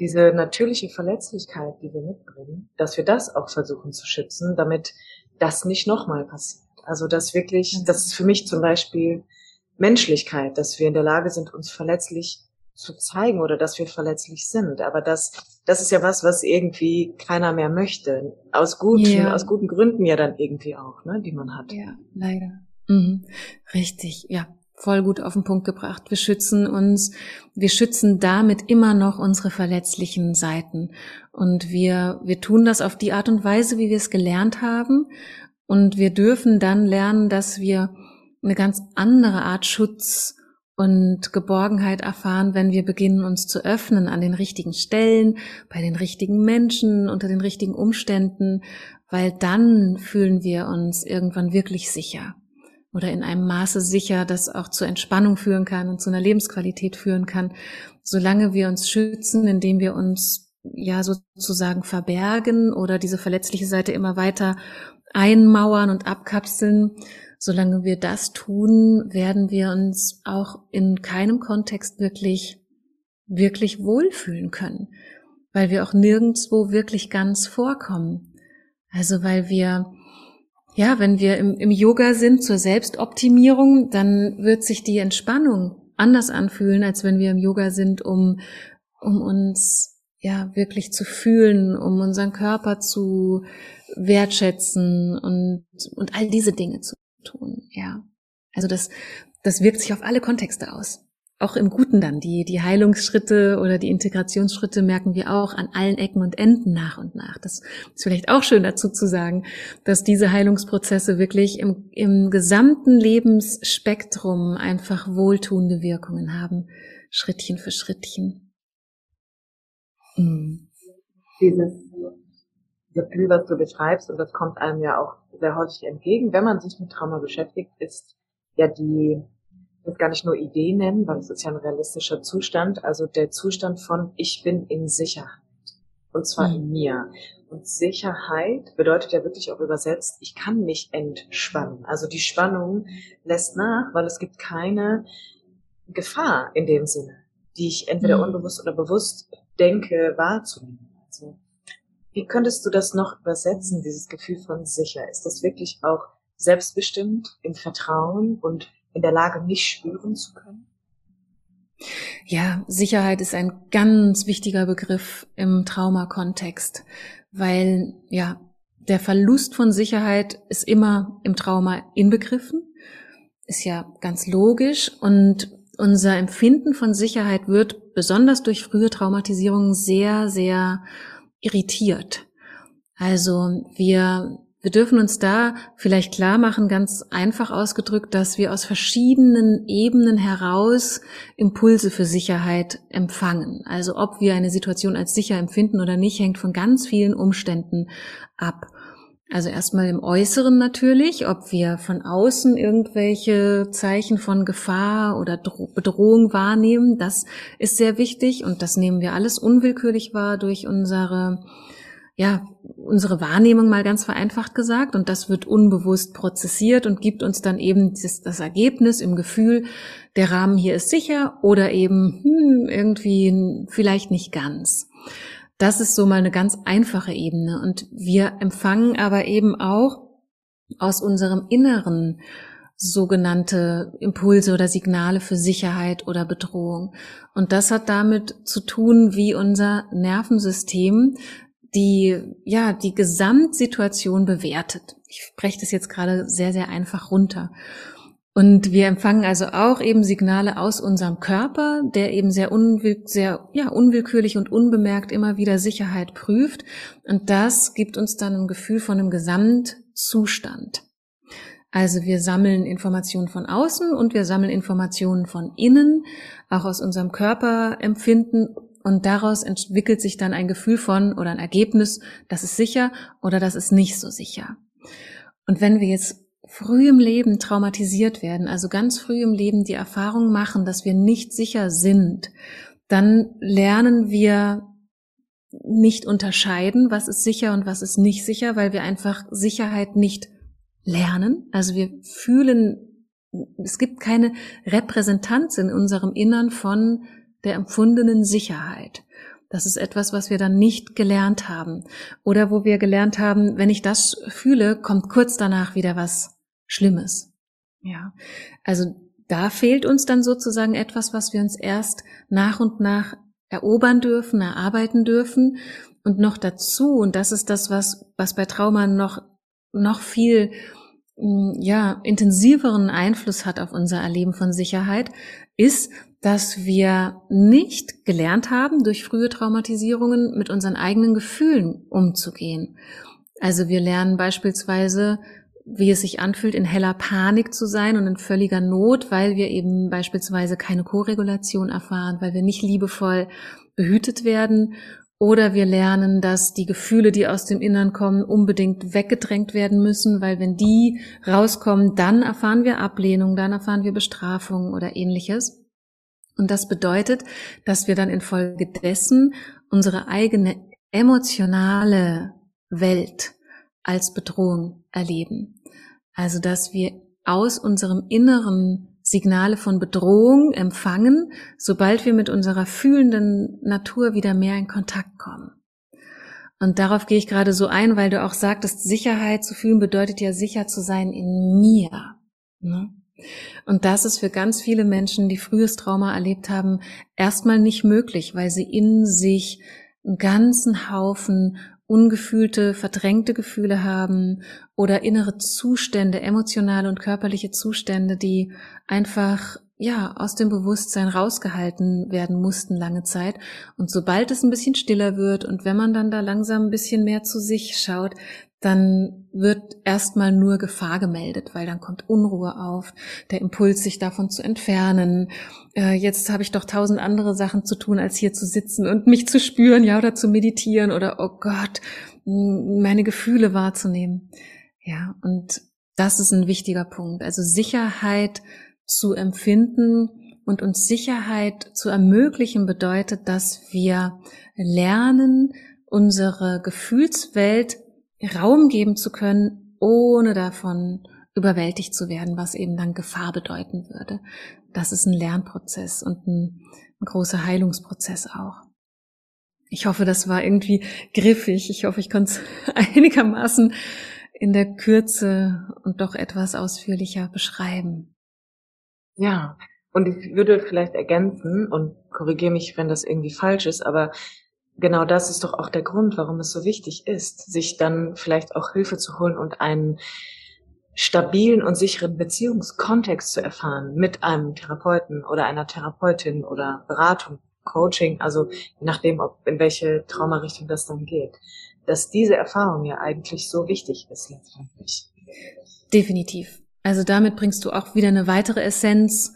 [SPEAKER 1] diese natürliche Verletzlichkeit, die wir mitbringen, dass wir das auch versuchen zu schützen, damit das nicht nochmal passiert. Also das wirklich, mhm. das ist für mich zum Beispiel Menschlichkeit, dass wir in der Lage sind, uns verletzlich zu zeigen oder dass wir verletzlich sind. Aber das, das ist ja was, was irgendwie keiner mehr möchte. Aus guten, ja. aus guten Gründen ja dann irgendwie auch, ne, die man hat.
[SPEAKER 2] Ja, leider. Mhm. Richtig, ja voll gut auf den Punkt gebracht. Wir schützen uns, wir schützen damit immer noch unsere verletzlichen Seiten. Und wir, wir tun das auf die Art und Weise, wie wir es gelernt haben. Und wir dürfen dann lernen, dass wir eine ganz andere Art Schutz und Geborgenheit erfahren, wenn wir beginnen, uns zu öffnen an den richtigen Stellen, bei den richtigen Menschen, unter den richtigen Umständen, weil dann fühlen wir uns irgendwann wirklich sicher oder in einem Maße sicher, das auch zur Entspannung führen kann und zu einer Lebensqualität führen kann. Solange wir uns schützen, indem wir uns ja sozusagen verbergen oder diese verletzliche Seite immer weiter einmauern und abkapseln, solange wir das tun, werden wir uns auch in keinem Kontext wirklich, wirklich wohlfühlen können, weil wir auch nirgendswo wirklich ganz vorkommen. Also weil wir ja, wenn wir im, im Yoga sind zur Selbstoptimierung, dann wird sich die Entspannung anders anfühlen, als wenn wir im Yoga sind, um, um uns ja wirklich zu fühlen, um unseren Körper zu wertschätzen und, und all diese Dinge zu tun. Ja. Also das, das wirkt sich auf alle Kontexte aus auch im Guten dann. Die, die Heilungsschritte oder die Integrationsschritte merken wir auch an allen Ecken und Enden nach und nach. Das ist vielleicht auch schön dazu zu sagen, dass diese Heilungsprozesse wirklich im, im gesamten Lebensspektrum einfach wohltuende Wirkungen haben, Schrittchen für Schrittchen.
[SPEAKER 1] Mhm. Dieses Gefühl, was du beschreibst, und das kommt einem ja auch sehr häufig entgegen, wenn man sich mit Trauma beschäftigt, ist ja die will gar nicht nur Idee nennen, weil es ist ja ein realistischer Zustand, also der Zustand von ich bin in Sicherheit. Und zwar mhm. in mir. Und Sicherheit bedeutet ja wirklich auch übersetzt, ich kann mich entspannen. Also die Spannung lässt nach, weil es gibt keine Gefahr in dem Sinne, die ich entweder mhm. unbewusst oder bewusst denke wahrzunehmen. Also, wie könntest du das noch übersetzen, dieses Gefühl von sicher? Ist das wirklich auch selbstbestimmt, im Vertrauen und in der Lage, mich spüren zu können?
[SPEAKER 2] Ja, Sicherheit ist ein ganz wichtiger Begriff im Traumakontext, weil ja, der Verlust von Sicherheit ist immer im Trauma inbegriffen, ist ja ganz logisch und unser Empfinden von Sicherheit wird besonders durch frühe Traumatisierungen sehr, sehr irritiert. Also wir wir dürfen uns da vielleicht klar machen, ganz einfach ausgedrückt, dass wir aus verschiedenen Ebenen heraus Impulse für Sicherheit empfangen. Also ob wir eine Situation als sicher empfinden oder nicht, hängt von ganz vielen Umständen ab. Also erstmal im Äußeren natürlich, ob wir von außen irgendwelche Zeichen von Gefahr oder Bedrohung wahrnehmen, das ist sehr wichtig und das nehmen wir alles unwillkürlich wahr durch unsere ja, unsere Wahrnehmung mal ganz vereinfacht gesagt und das wird unbewusst prozessiert und gibt uns dann eben das, das Ergebnis im Gefühl, der Rahmen hier ist sicher oder eben hm, irgendwie vielleicht nicht ganz. Das ist so mal eine ganz einfache Ebene und wir empfangen aber eben auch aus unserem Inneren sogenannte Impulse oder Signale für Sicherheit oder Bedrohung. Und das hat damit zu tun, wie unser Nervensystem die, ja, die Gesamtsituation bewertet. Ich spreche das jetzt gerade sehr, sehr einfach runter. Und wir empfangen also auch eben Signale aus unserem Körper, der eben sehr, unwill sehr ja, unwillkürlich und unbemerkt immer wieder Sicherheit prüft. Und das gibt uns dann ein Gefühl von einem Gesamtzustand. Also wir sammeln Informationen von außen und wir sammeln Informationen von innen, auch aus unserem Körperempfinden und daraus entwickelt sich dann ein Gefühl von oder ein Ergebnis, das ist sicher oder das ist nicht so sicher. Und wenn wir jetzt früh im Leben traumatisiert werden, also ganz früh im Leben die Erfahrung machen, dass wir nicht sicher sind, dann lernen wir nicht unterscheiden, was ist sicher und was ist nicht sicher, weil wir einfach Sicherheit nicht lernen. Also wir fühlen, es gibt keine Repräsentanz in unserem Innern von der empfundenen Sicherheit. Das ist etwas, was wir dann nicht gelernt haben. Oder wo wir gelernt haben, wenn ich das fühle, kommt kurz danach wieder was Schlimmes. Ja. Also da fehlt uns dann sozusagen etwas, was wir uns erst nach und nach erobern dürfen, erarbeiten dürfen. Und noch dazu, und das ist das, was, was bei Trauma noch, noch viel, ja, intensiveren Einfluss hat auf unser Erleben von Sicherheit, ist, dass wir nicht gelernt haben, durch frühe Traumatisierungen mit unseren eigenen Gefühlen umzugehen. Also wir lernen beispielsweise, wie es sich anfühlt, in heller Panik zu sein und in völliger Not, weil wir eben beispielsweise keine Koregulation erfahren, weil wir nicht liebevoll behütet werden Oder wir lernen, dass die Gefühle, die aus dem Innern kommen, unbedingt weggedrängt werden müssen, weil wenn die rauskommen, dann erfahren wir Ablehnung, dann erfahren wir Bestrafung oder ähnliches. Und das bedeutet, dass wir dann infolgedessen unsere eigene emotionale Welt als Bedrohung erleben. Also, dass wir aus unserem Inneren Signale von Bedrohung empfangen, sobald wir mit unserer fühlenden Natur wieder mehr in Kontakt kommen. Und darauf gehe ich gerade so ein, weil du auch sagtest, Sicherheit zu fühlen bedeutet ja sicher zu sein in mir. Ne? Und das ist für ganz viele Menschen, die frühes Trauma erlebt haben, erstmal nicht möglich, weil sie in sich einen ganzen Haufen ungefühlte, verdrängte Gefühle haben oder innere Zustände, emotionale und körperliche Zustände, die einfach ja, aus dem Bewusstsein rausgehalten werden mussten lange Zeit. Und sobald es ein bisschen stiller wird und wenn man dann da langsam ein bisschen mehr zu sich schaut, dann wird erstmal nur Gefahr gemeldet, weil dann kommt Unruhe auf, der Impuls, sich davon zu entfernen. Äh, jetzt habe ich doch tausend andere Sachen zu tun, als hier zu sitzen und mich zu spüren, ja, oder zu meditieren oder, oh Gott, meine Gefühle wahrzunehmen. Ja, und das ist ein wichtiger Punkt. Also Sicherheit zu empfinden und uns Sicherheit zu ermöglichen bedeutet, dass wir lernen, unsere Gefühlswelt Raum geben zu können, ohne davon überwältigt zu werden, was eben dann Gefahr bedeuten würde. Das ist ein Lernprozess und ein, ein großer Heilungsprozess auch. Ich hoffe, das war irgendwie griffig. Ich hoffe, ich konnte es <laughs> einigermaßen in der Kürze und doch etwas ausführlicher beschreiben.
[SPEAKER 1] Ja, und ich würde vielleicht ergänzen und korrigiere mich, wenn das irgendwie falsch ist, aber genau das ist doch auch der Grund, warum es so wichtig ist, sich dann vielleicht auch Hilfe zu holen und einen stabilen und sicheren Beziehungskontext zu erfahren mit einem Therapeuten oder einer Therapeutin oder Beratung, Coaching, also je nachdem, ob in welche Traumarichtung das dann geht, dass diese Erfahrung ja eigentlich so wichtig ist letztendlich.
[SPEAKER 2] Definitiv. Also damit bringst du auch wieder eine weitere Essenz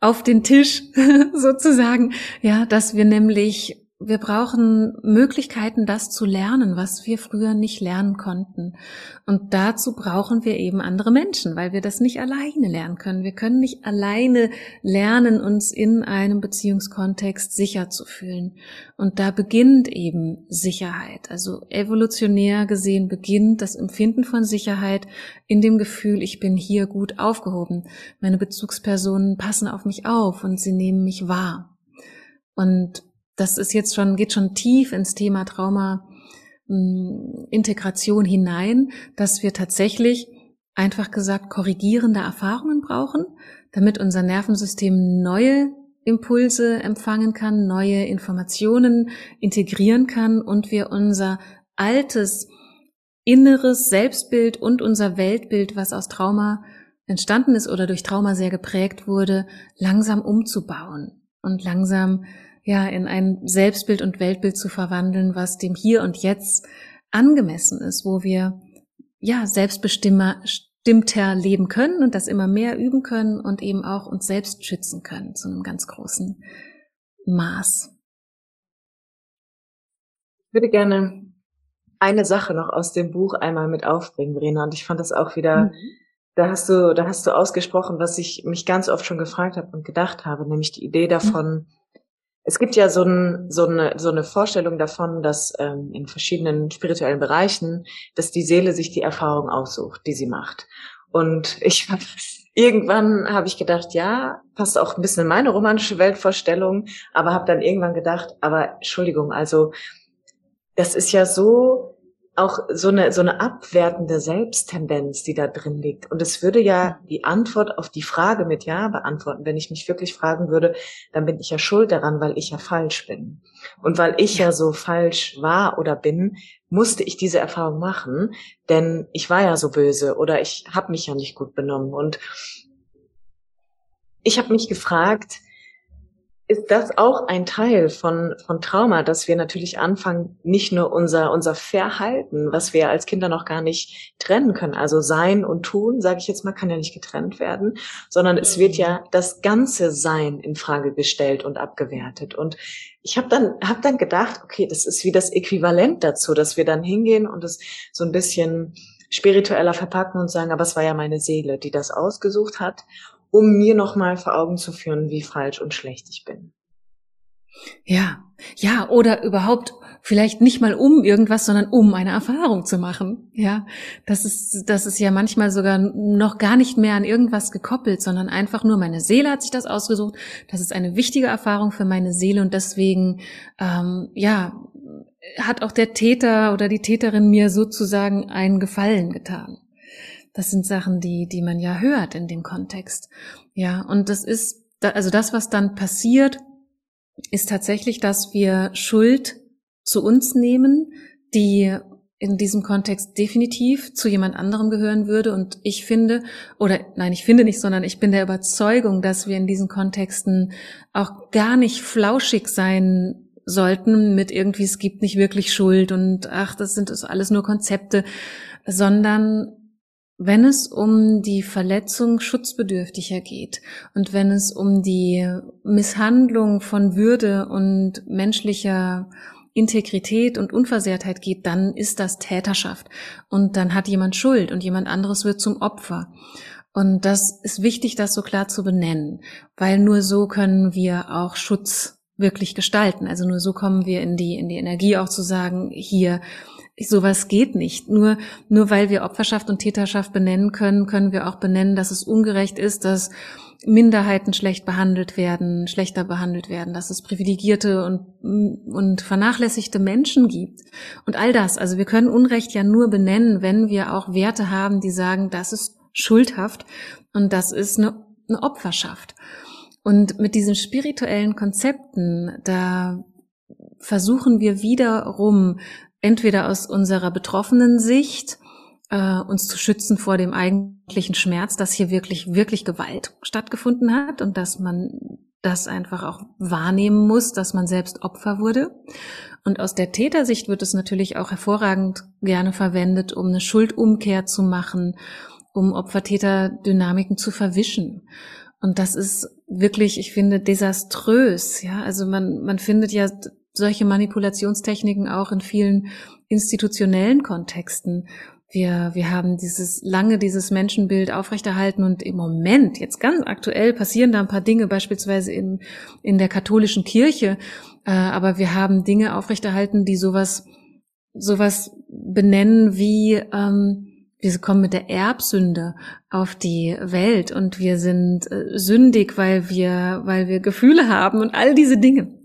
[SPEAKER 2] auf den Tisch <laughs> sozusagen, ja, dass wir nämlich wir brauchen Möglichkeiten, das zu lernen, was wir früher nicht lernen konnten. Und dazu brauchen wir eben andere Menschen, weil wir das nicht alleine lernen können. Wir können nicht alleine lernen, uns in einem Beziehungskontext sicher zu fühlen. Und da beginnt eben Sicherheit. Also evolutionär gesehen beginnt das Empfinden von Sicherheit in dem Gefühl, ich bin hier gut aufgehoben. Meine Bezugspersonen passen auf mich auf und sie nehmen mich wahr. Und das ist jetzt schon, geht schon tief ins Thema Trauma hm, Integration hinein, dass wir tatsächlich einfach gesagt korrigierende Erfahrungen brauchen, damit unser Nervensystem neue Impulse empfangen kann, neue Informationen integrieren kann und wir unser altes inneres Selbstbild und unser Weltbild, was aus Trauma entstanden ist oder durch Trauma sehr geprägt wurde, langsam umzubauen und langsam ja, in ein Selbstbild und Weltbild zu verwandeln, was dem Hier und Jetzt angemessen ist, wo wir ja selbstbestimmter leben können und das immer mehr üben können und eben auch uns selbst schützen können zu einem ganz großen Maß.
[SPEAKER 1] Ich würde gerne eine Sache noch aus dem Buch einmal mit aufbringen, Verena, und ich fand das auch wieder, mhm. da hast du, da hast du ausgesprochen, was ich mich ganz oft schon gefragt habe und gedacht habe, nämlich die Idee davon, mhm es gibt ja so, ein, so, eine, so eine Vorstellung davon, dass ähm, in verschiedenen spirituellen Bereichen, dass die Seele sich die Erfahrung aussucht, die sie macht. Und ich <laughs> irgendwann habe ich gedacht, ja, passt auch ein bisschen in meine romantische Weltvorstellung, aber habe dann irgendwann gedacht, aber Entschuldigung, also das ist ja so auch so eine, so eine abwertende Selbsttendenz, die da drin liegt. Und es würde ja die Antwort auf die Frage mit Ja beantworten. Wenn ich mich wirklich fragen würde, dann bin ich ja schuld daran, weil ich ja falsch bin. Und weil ich ja so falsch war oder bin, musste ich diese Erfahrung machen, denn ich war ja so böse oder ich habe mich ja nicht gut benommen. Und ich habe mich gefragt, ist das auch ein Teil von, von Trauma, dass wir natürlich anfangen, nicht nur unser, unser Verhalten, was wir als Kinder noch gar nicht trennen können, also Sein und Tun, sage ich jetzt mal, kann ja nicht getrennt werden, sondern es wird ja das ganze Sein in Frage gestellt und abgewertet. Und ich habe dann, hab dann gedacht, okay, das ist wie das Äquivalent dazu, dass wir dann hingehen und es so ein bisschen spiritueller verpacken und sagen, aber es war ja meine Seele, die das ausgesucht hat um mir nochmal vor Augen zu führen, wie falsch und schlecht ich bin.
[SPEAKER 2] Ja, ja, oder überhaupt vielleicht nicht mal um irgendwas, sondern um eine Erfahrung zu machen. Ja, das ist, das ist ja manchmal sogar noch gar nicht mehr an irgendwas gekoppelt, sondern einfach nur meine Seele hat sich das ausgesucht. Das ist eine wichtige Erfahrung für meine Seele und deswegen, ähm, ja, hat auch der Täter oder die Täterin mir sozusagen einen Gefallen getan. Das sind Sachen, die, die man ja hört in dem Kontext. Ja, und das ist, also das, was dann passiert, ist tatsächlich, dass wir Schuld zu uns nehmen, die in diesem Kontext definitiv zu jemand anderem gehören würde. Und ich finde, oder nein, ich finde nicht, sondern ich bin der Überzeugung, dass wir in diesen Kontexten auch gar nicht flauschig sein sollten mit irgendwie, es gibt nicht wirklich Schuld und ach, das sind alles nur Konzepte, sondern wenn es um die Verletzung schutzbedürftiger geht und wenn es um die Misshandlung von Würde und menschlicher Integrität und Unversehrtheit geht, dann ist das Täterschaft. Und dann hat jemand Schuld und jemand anderes wird zum Opfer. Und das ist wichtig, das so klar zu benennen, weil nur so können wir auch Schutz wirklich gestalten. Also nur so kommen wir in die, in die Energie auch zu sagen, hier, sowas geht nicht. Nur, nur weil wir Opferschaft und Täterschaft benennen können, können wir auch benennen, dass es ungerecht ist, dass Minderheiten schlecht behandelt werden, schlechter behandelt werden, dass es privilegierte und, und vernachlässigte Menschen gibt. Und all das. Also wir können Unrecht ja nur benennen, wenn wir auch Werte haben, die sagen, das ist schuldhaft und das ist eine, eine Opferschaft. Und mit diesen spirituellen Konzepten, da versuchen wir wiederum entweder aus unserer betroffenen Sicht äh, uns zu schützen vor dem eigentlichen Schmerz, dass hier wirklich, wirklich Gewalt stattgefunden hat und dass man das einfach auch wahrnehmen muss, dass man selbst Opfer wurde. Und aus der Tätersicht wird es natürlich auch hervorragend gerne verwendet, um eine Schuldumkehr zu machen, um Opfer-Täter-Dynamiken zu verwischen. Und das ist wirklich, ich finde, desaströs. Ja, also man, man findet ja solche Manipulationstechniken auch in vielen institutionellen Kontexten. Wir, wir haben dieses lange dieses Menschenbild aufrechterhalten und im Moment, jetzt ganz aktuell, passieren da ein paar Dinge, beispielsweise in, in der katholischen Kirche, äh, aber wir haben Dinge aufrechterhalten, die sowas, sowas benennen wie, ähm, wir kommen mit der Erbsünde auf die Welt und wir sind äh, sündig, weil wir, weil wir Gefühle haben und all diese Dinge.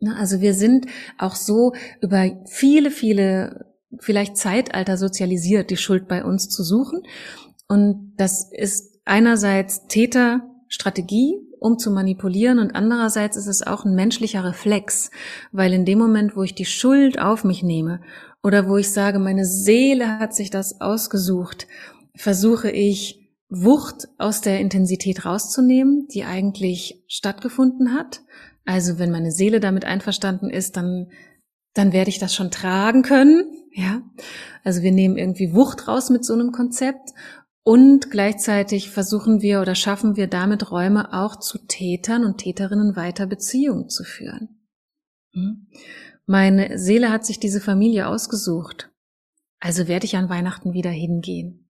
[SPEAKER 2] Ne, also wir sind auch so über viele, viele, vielleicht Zeitalter sozialisiert, die Schuld bei uns zu suchen. Und das ist einerseits Täterstrategie, um zu manipulieren und andererseits ist es auch ein menschlicher Reflex, weil in dem Moment, wo ich die Schuld auf mich nehme oder wo ich sage, meine Seele hat sich das ausgesucht, versuche ich Wucht aus der Intensität rauszunehmen, die eigentlich stattgefunden hat also wenn meine Seele damit einverstanden ist, dann, dann werde ich das schon tragen können. Ja. Also wir nehmen irgendwie Wucht raus mit so einem Konzept und gleichzeitig versuchen wir oder schaffen wir damit Räume auch zu Tätern und Täterinnen weiter Beziehungen zu führen. Hm? Meine Seele hat sich diese Familie ausgesucht. Also werde ich an Weihnachten wieder hingehen.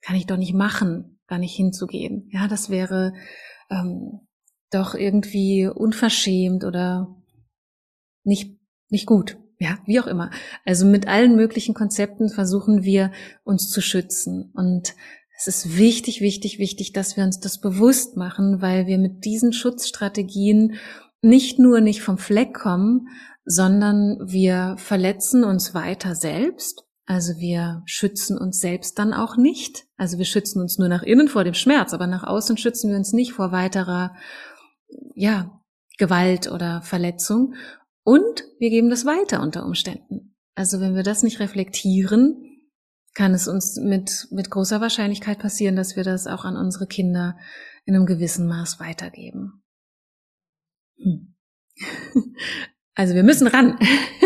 [SPEAKER 2] Kann ich doch nicht machen, da nicht hinzugehen. Ja, das wäre ähm, doch irgendwie unverschämt oder nicht, nicht gut. Ja, wie auch immer. Also mit allen möglichen Konzepten versuchen wir uns zu schützen. Und es ist wichtig, wichtig, wichtig, dass wir uns das bewusst machen, weil wir mit diesen Schutzstrategien nicht nur nicht vom Fleck kommen, sondern wir verletzen uns weiter selbst. Also wir schützen uns selbst dann auch nicht. Also wir schützen uns nur nach innen vor dem Schmerz, aber nach außen schützen wir uns nicht vor weiterer ja, Gewalt oder Verletzung und wir geben das weiter unter Umständen. Also wenn wir das nicht reflektieren, kann es uns mit, mit großer Wahrscheinlichkeit passieren, dass wir das auch an unsere Kinder in einem gewissen Maß weitergeben. Hm. <laughs> Also wir müssen ran.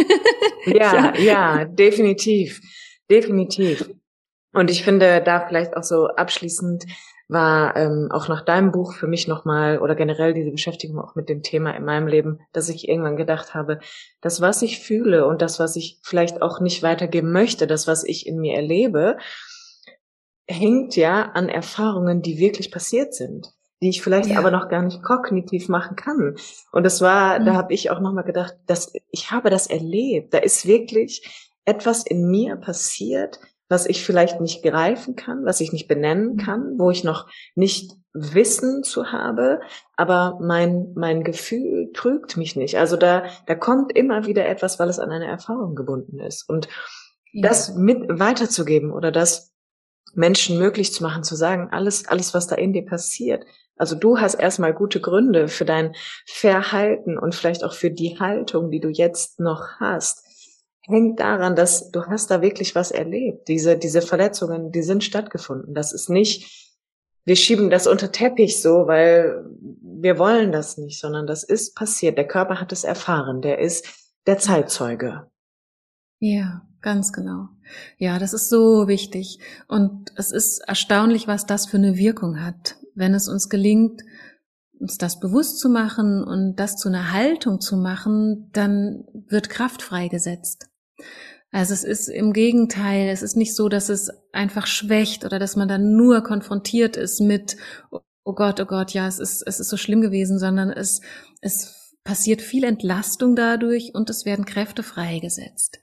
[SPEAKER 2] <laughs>
[SPEAKER 1] ja, ja, definitiv. Definitiv. Und ich finde da vielleicht auch so abschließend war ähm, auch nach deinem Buch für mich nochmal oder generell diese Beschäftigung auch mit dem Thema in meinem Leben, dass ich irgendwann gedacht habe, das, was ich fühle und das, was ich vielleicht auch nicht weitergeben möchte, das, was ich in mir erlebe, hängt ja an Erfahrungen, die wirklich passiert sind, die ich vielleicht ja. aber noch gar nicht kognitiv machen kann. Und das war, mhm. da habe ich auch nochmal gedacht, dass ich habe das erlebt. Da ist wirklich etwas in mir passiert, was ich vielleicht nicht greifen kann, was ich nicht benennen mhm. kann, wo ich noch nicht Wissen zu habe, aber mein, mein Gefühl trügt mich nicht. Also da, da kommt immer wieder etwas, weil es an eine Erfahrung gebunden ist. Und ja. das mit weiterzugeben oder das Menschen möglich zu machen, zu sagen, alles, alles, was da in dir passiert. Also du hast erstmal gute Gründe für dein Verhalten und vielleicht auch für die Haltung, die du jetzt noch hast hängt daran, dass du hast da wirklich was erlebt. Diese, diese Verletzungen, die sind stattgefunden. Das ist nicht, wir schieben das unter Teppich so, weil wir wollen das nicht, sondern das ist passiert. Der Körper hat es erfahren. Der ist der Zeitzeuge.
[SPEAKER 2] Ja, ganz genau. Ja, das ist so wichtig. Und es ist erstaunlich, was das für eine Wirkung hat. Wenn es uns gelingt, uns das bewusst zu machen und das zu einer Haltung zu machen, dann wird Kraft freigesetzt. Also es ist im Gegenteil, es ist nicht so, dass es einfach schwächt oder dass man dann nur konfrontiert ist mit, oh Gott, oh Gott, ja, es ist, es ist so schlimm gewesen, sondern es, es passiert viel Entlastung dadurch und es werden Kräfte freigesetzt.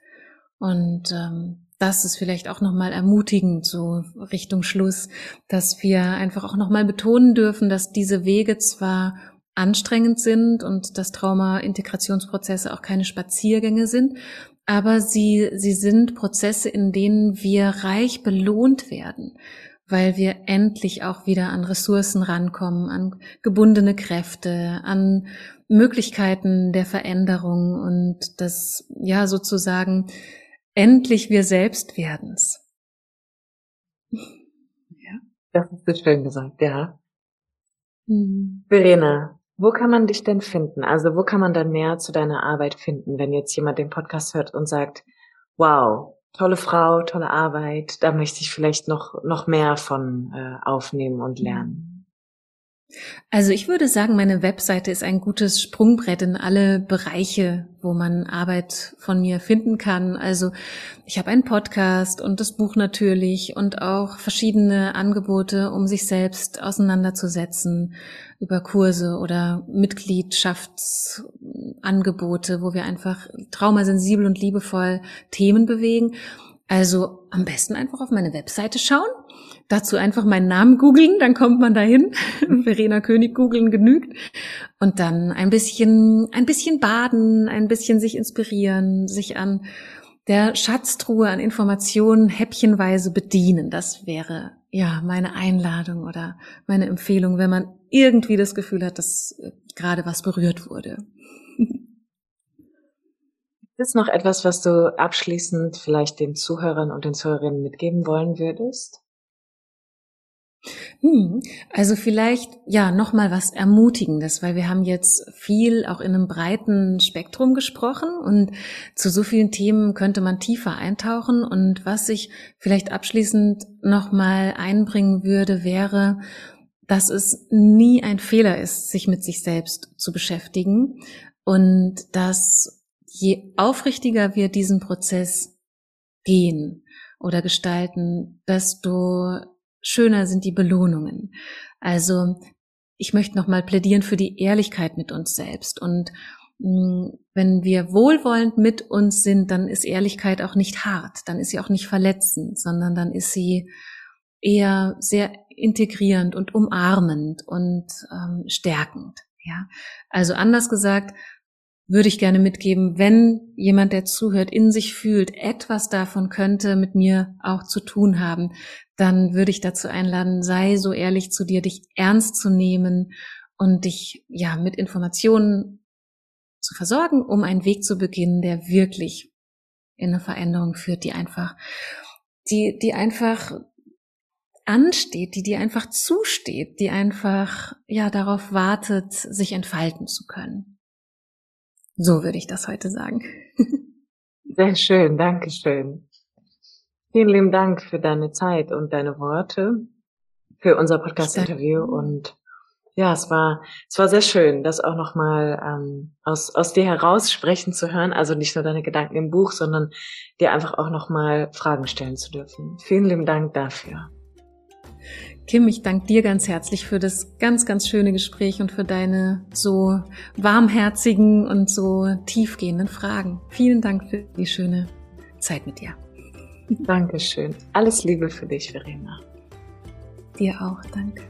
[SPEAKER 2] Und ähm, das ist vielleicht auch nochmal ermutigend so Richtung Schluss, dass wir einfach auch nochmal betonen dürfen, dass diese Wege zwar anstrengend sind und dass Trauma-Integrationsprozesse auch keine Spaziergänge sind, aber sie, sie sind Prozesse, in denen wir reich belohnt werden, weil wir endlich auch wieder an Ressourcen rankommen, an gebundene Kräfte, an Möglichkeiten der Veränderung und das, ja, sozusagen endlich wir selbst werdens.
[SPEAKER 1] Ja. Das ist so schön gesagt, ja. Mhm. Verena, wo kann man dich denn finden? Also wo kann man dann mehr zu deiner Arbeit finden, wenn jetzt jemand den Podcast hört und sagt, wow, tolle Frau, tolle Arbeit, da möchte ich vielleicht noch, noch mehr von äh, aufnehmen und lernen?
[SPEAKER 2] Also ich würde sagen, meine Webseite ist ein gutes Sprungbrett in alle Bereiche, wo man Arbeit von mir finden kann. Also ich habe einen Podcast und das Buch natürlich und auch verschiedene Angebote, um sich selbst auseinanderzusetzen über Kurse oder Mitgliedschaftsangebote, wo wir einfach traumasensibel und liebevoll Themen bewegen. Also am besten einfach auf meine Webseite schauen Dazu einfach meinen Namen googeln, dann kommt man dahin. <laughs> Verena König googeln genügt. Und dann ein bisschen, ein bisschen baden, ein bisschen sich inspirieren, sich an der Schatztruhe an Informationen häppchenweise bedienen. Das wäre ja meine Einladung oder meine Empfehlung, wenn man irgendwie das Gefühl hat, dass äh, gerade was berührt wurde. <laughs>
[SPEAKER 1] Ist noch etwas, was du abschließend vielleicht den Zuhörern und den Zuhörerinnen mitgeben wollen würdest?
[SPEAKER 2] Hm, also vielleicht ja noch mal was Ermutigendes, weil wir haben jetzt viel auch in einem breiten Spektrum gesprochen und zu so vielen Themen könnte man tiefer eintauchen und was ich vielleicht abschließend noch mal einbringen würde, wäre, dass es nie ein Fehler ist, sich mit sich selbst zu beschäftigen und dass je aufrichtiger wir diesen Prozess gehen oder gestalten, desto schöner sind die Belohnungen. Also ich möchte nochmal plädieren für die Ehrlichkeit mit uns selbst. Und mm, wenn wir wohlwollend mit uns sind, dann ist Ehrlichkeit auch nicht hart, dann ist sie auch nicht verletzend, sondern dann ist sie eher sehr integrierend und umarmend und ähm, stärkend. Ja, also anders gesagt, würde ich gerne mitgeben, wenn jemand, der zuhört, in sich fühlt, etwas davon könnte mit mir auch zu tun haben, dann würde ich dazu einladen, sei so ehrlich zu dir, dich ernst zu nehmen und dich ja mit Informationen zu versorgen, um einen Weg zu beginnen, der wirklich in eine Veränderung führt, die einfach, die, die einfach ansteht, die dir einfach zusteht, die einfach, ja, darauf wartet, sich entfalten zu können. So würde ich das heute sagen.
[SPEAKER 1] Sehr schön, danke schön. Vielen lieben Dank für deine Zeit und deine Worte, für unser Podcast-Interview und ja, es war, es war sehr schön, das auch nochmal ähm, aus, aus dir heraus sprechen zu hören. Also nicht nur deine Gedanken im Buch, sondern dir einfach auch nochmal Fragen stellen zu dürfen. Vielen lieben Dank dafür.
[SPEAKER 2] Kim, ich danke dir ganz herzlich für das ganz, ganz schöne Gespräch und für deine so warmherzigen und so tiefgehenden Fragen. Vielen Dank für die schöne Zeit mit dir.
[SPEAKER 1] Dankeschön. Alles Liebe für dich, Verena.
[SPEAKER 2] Dir auch, danke.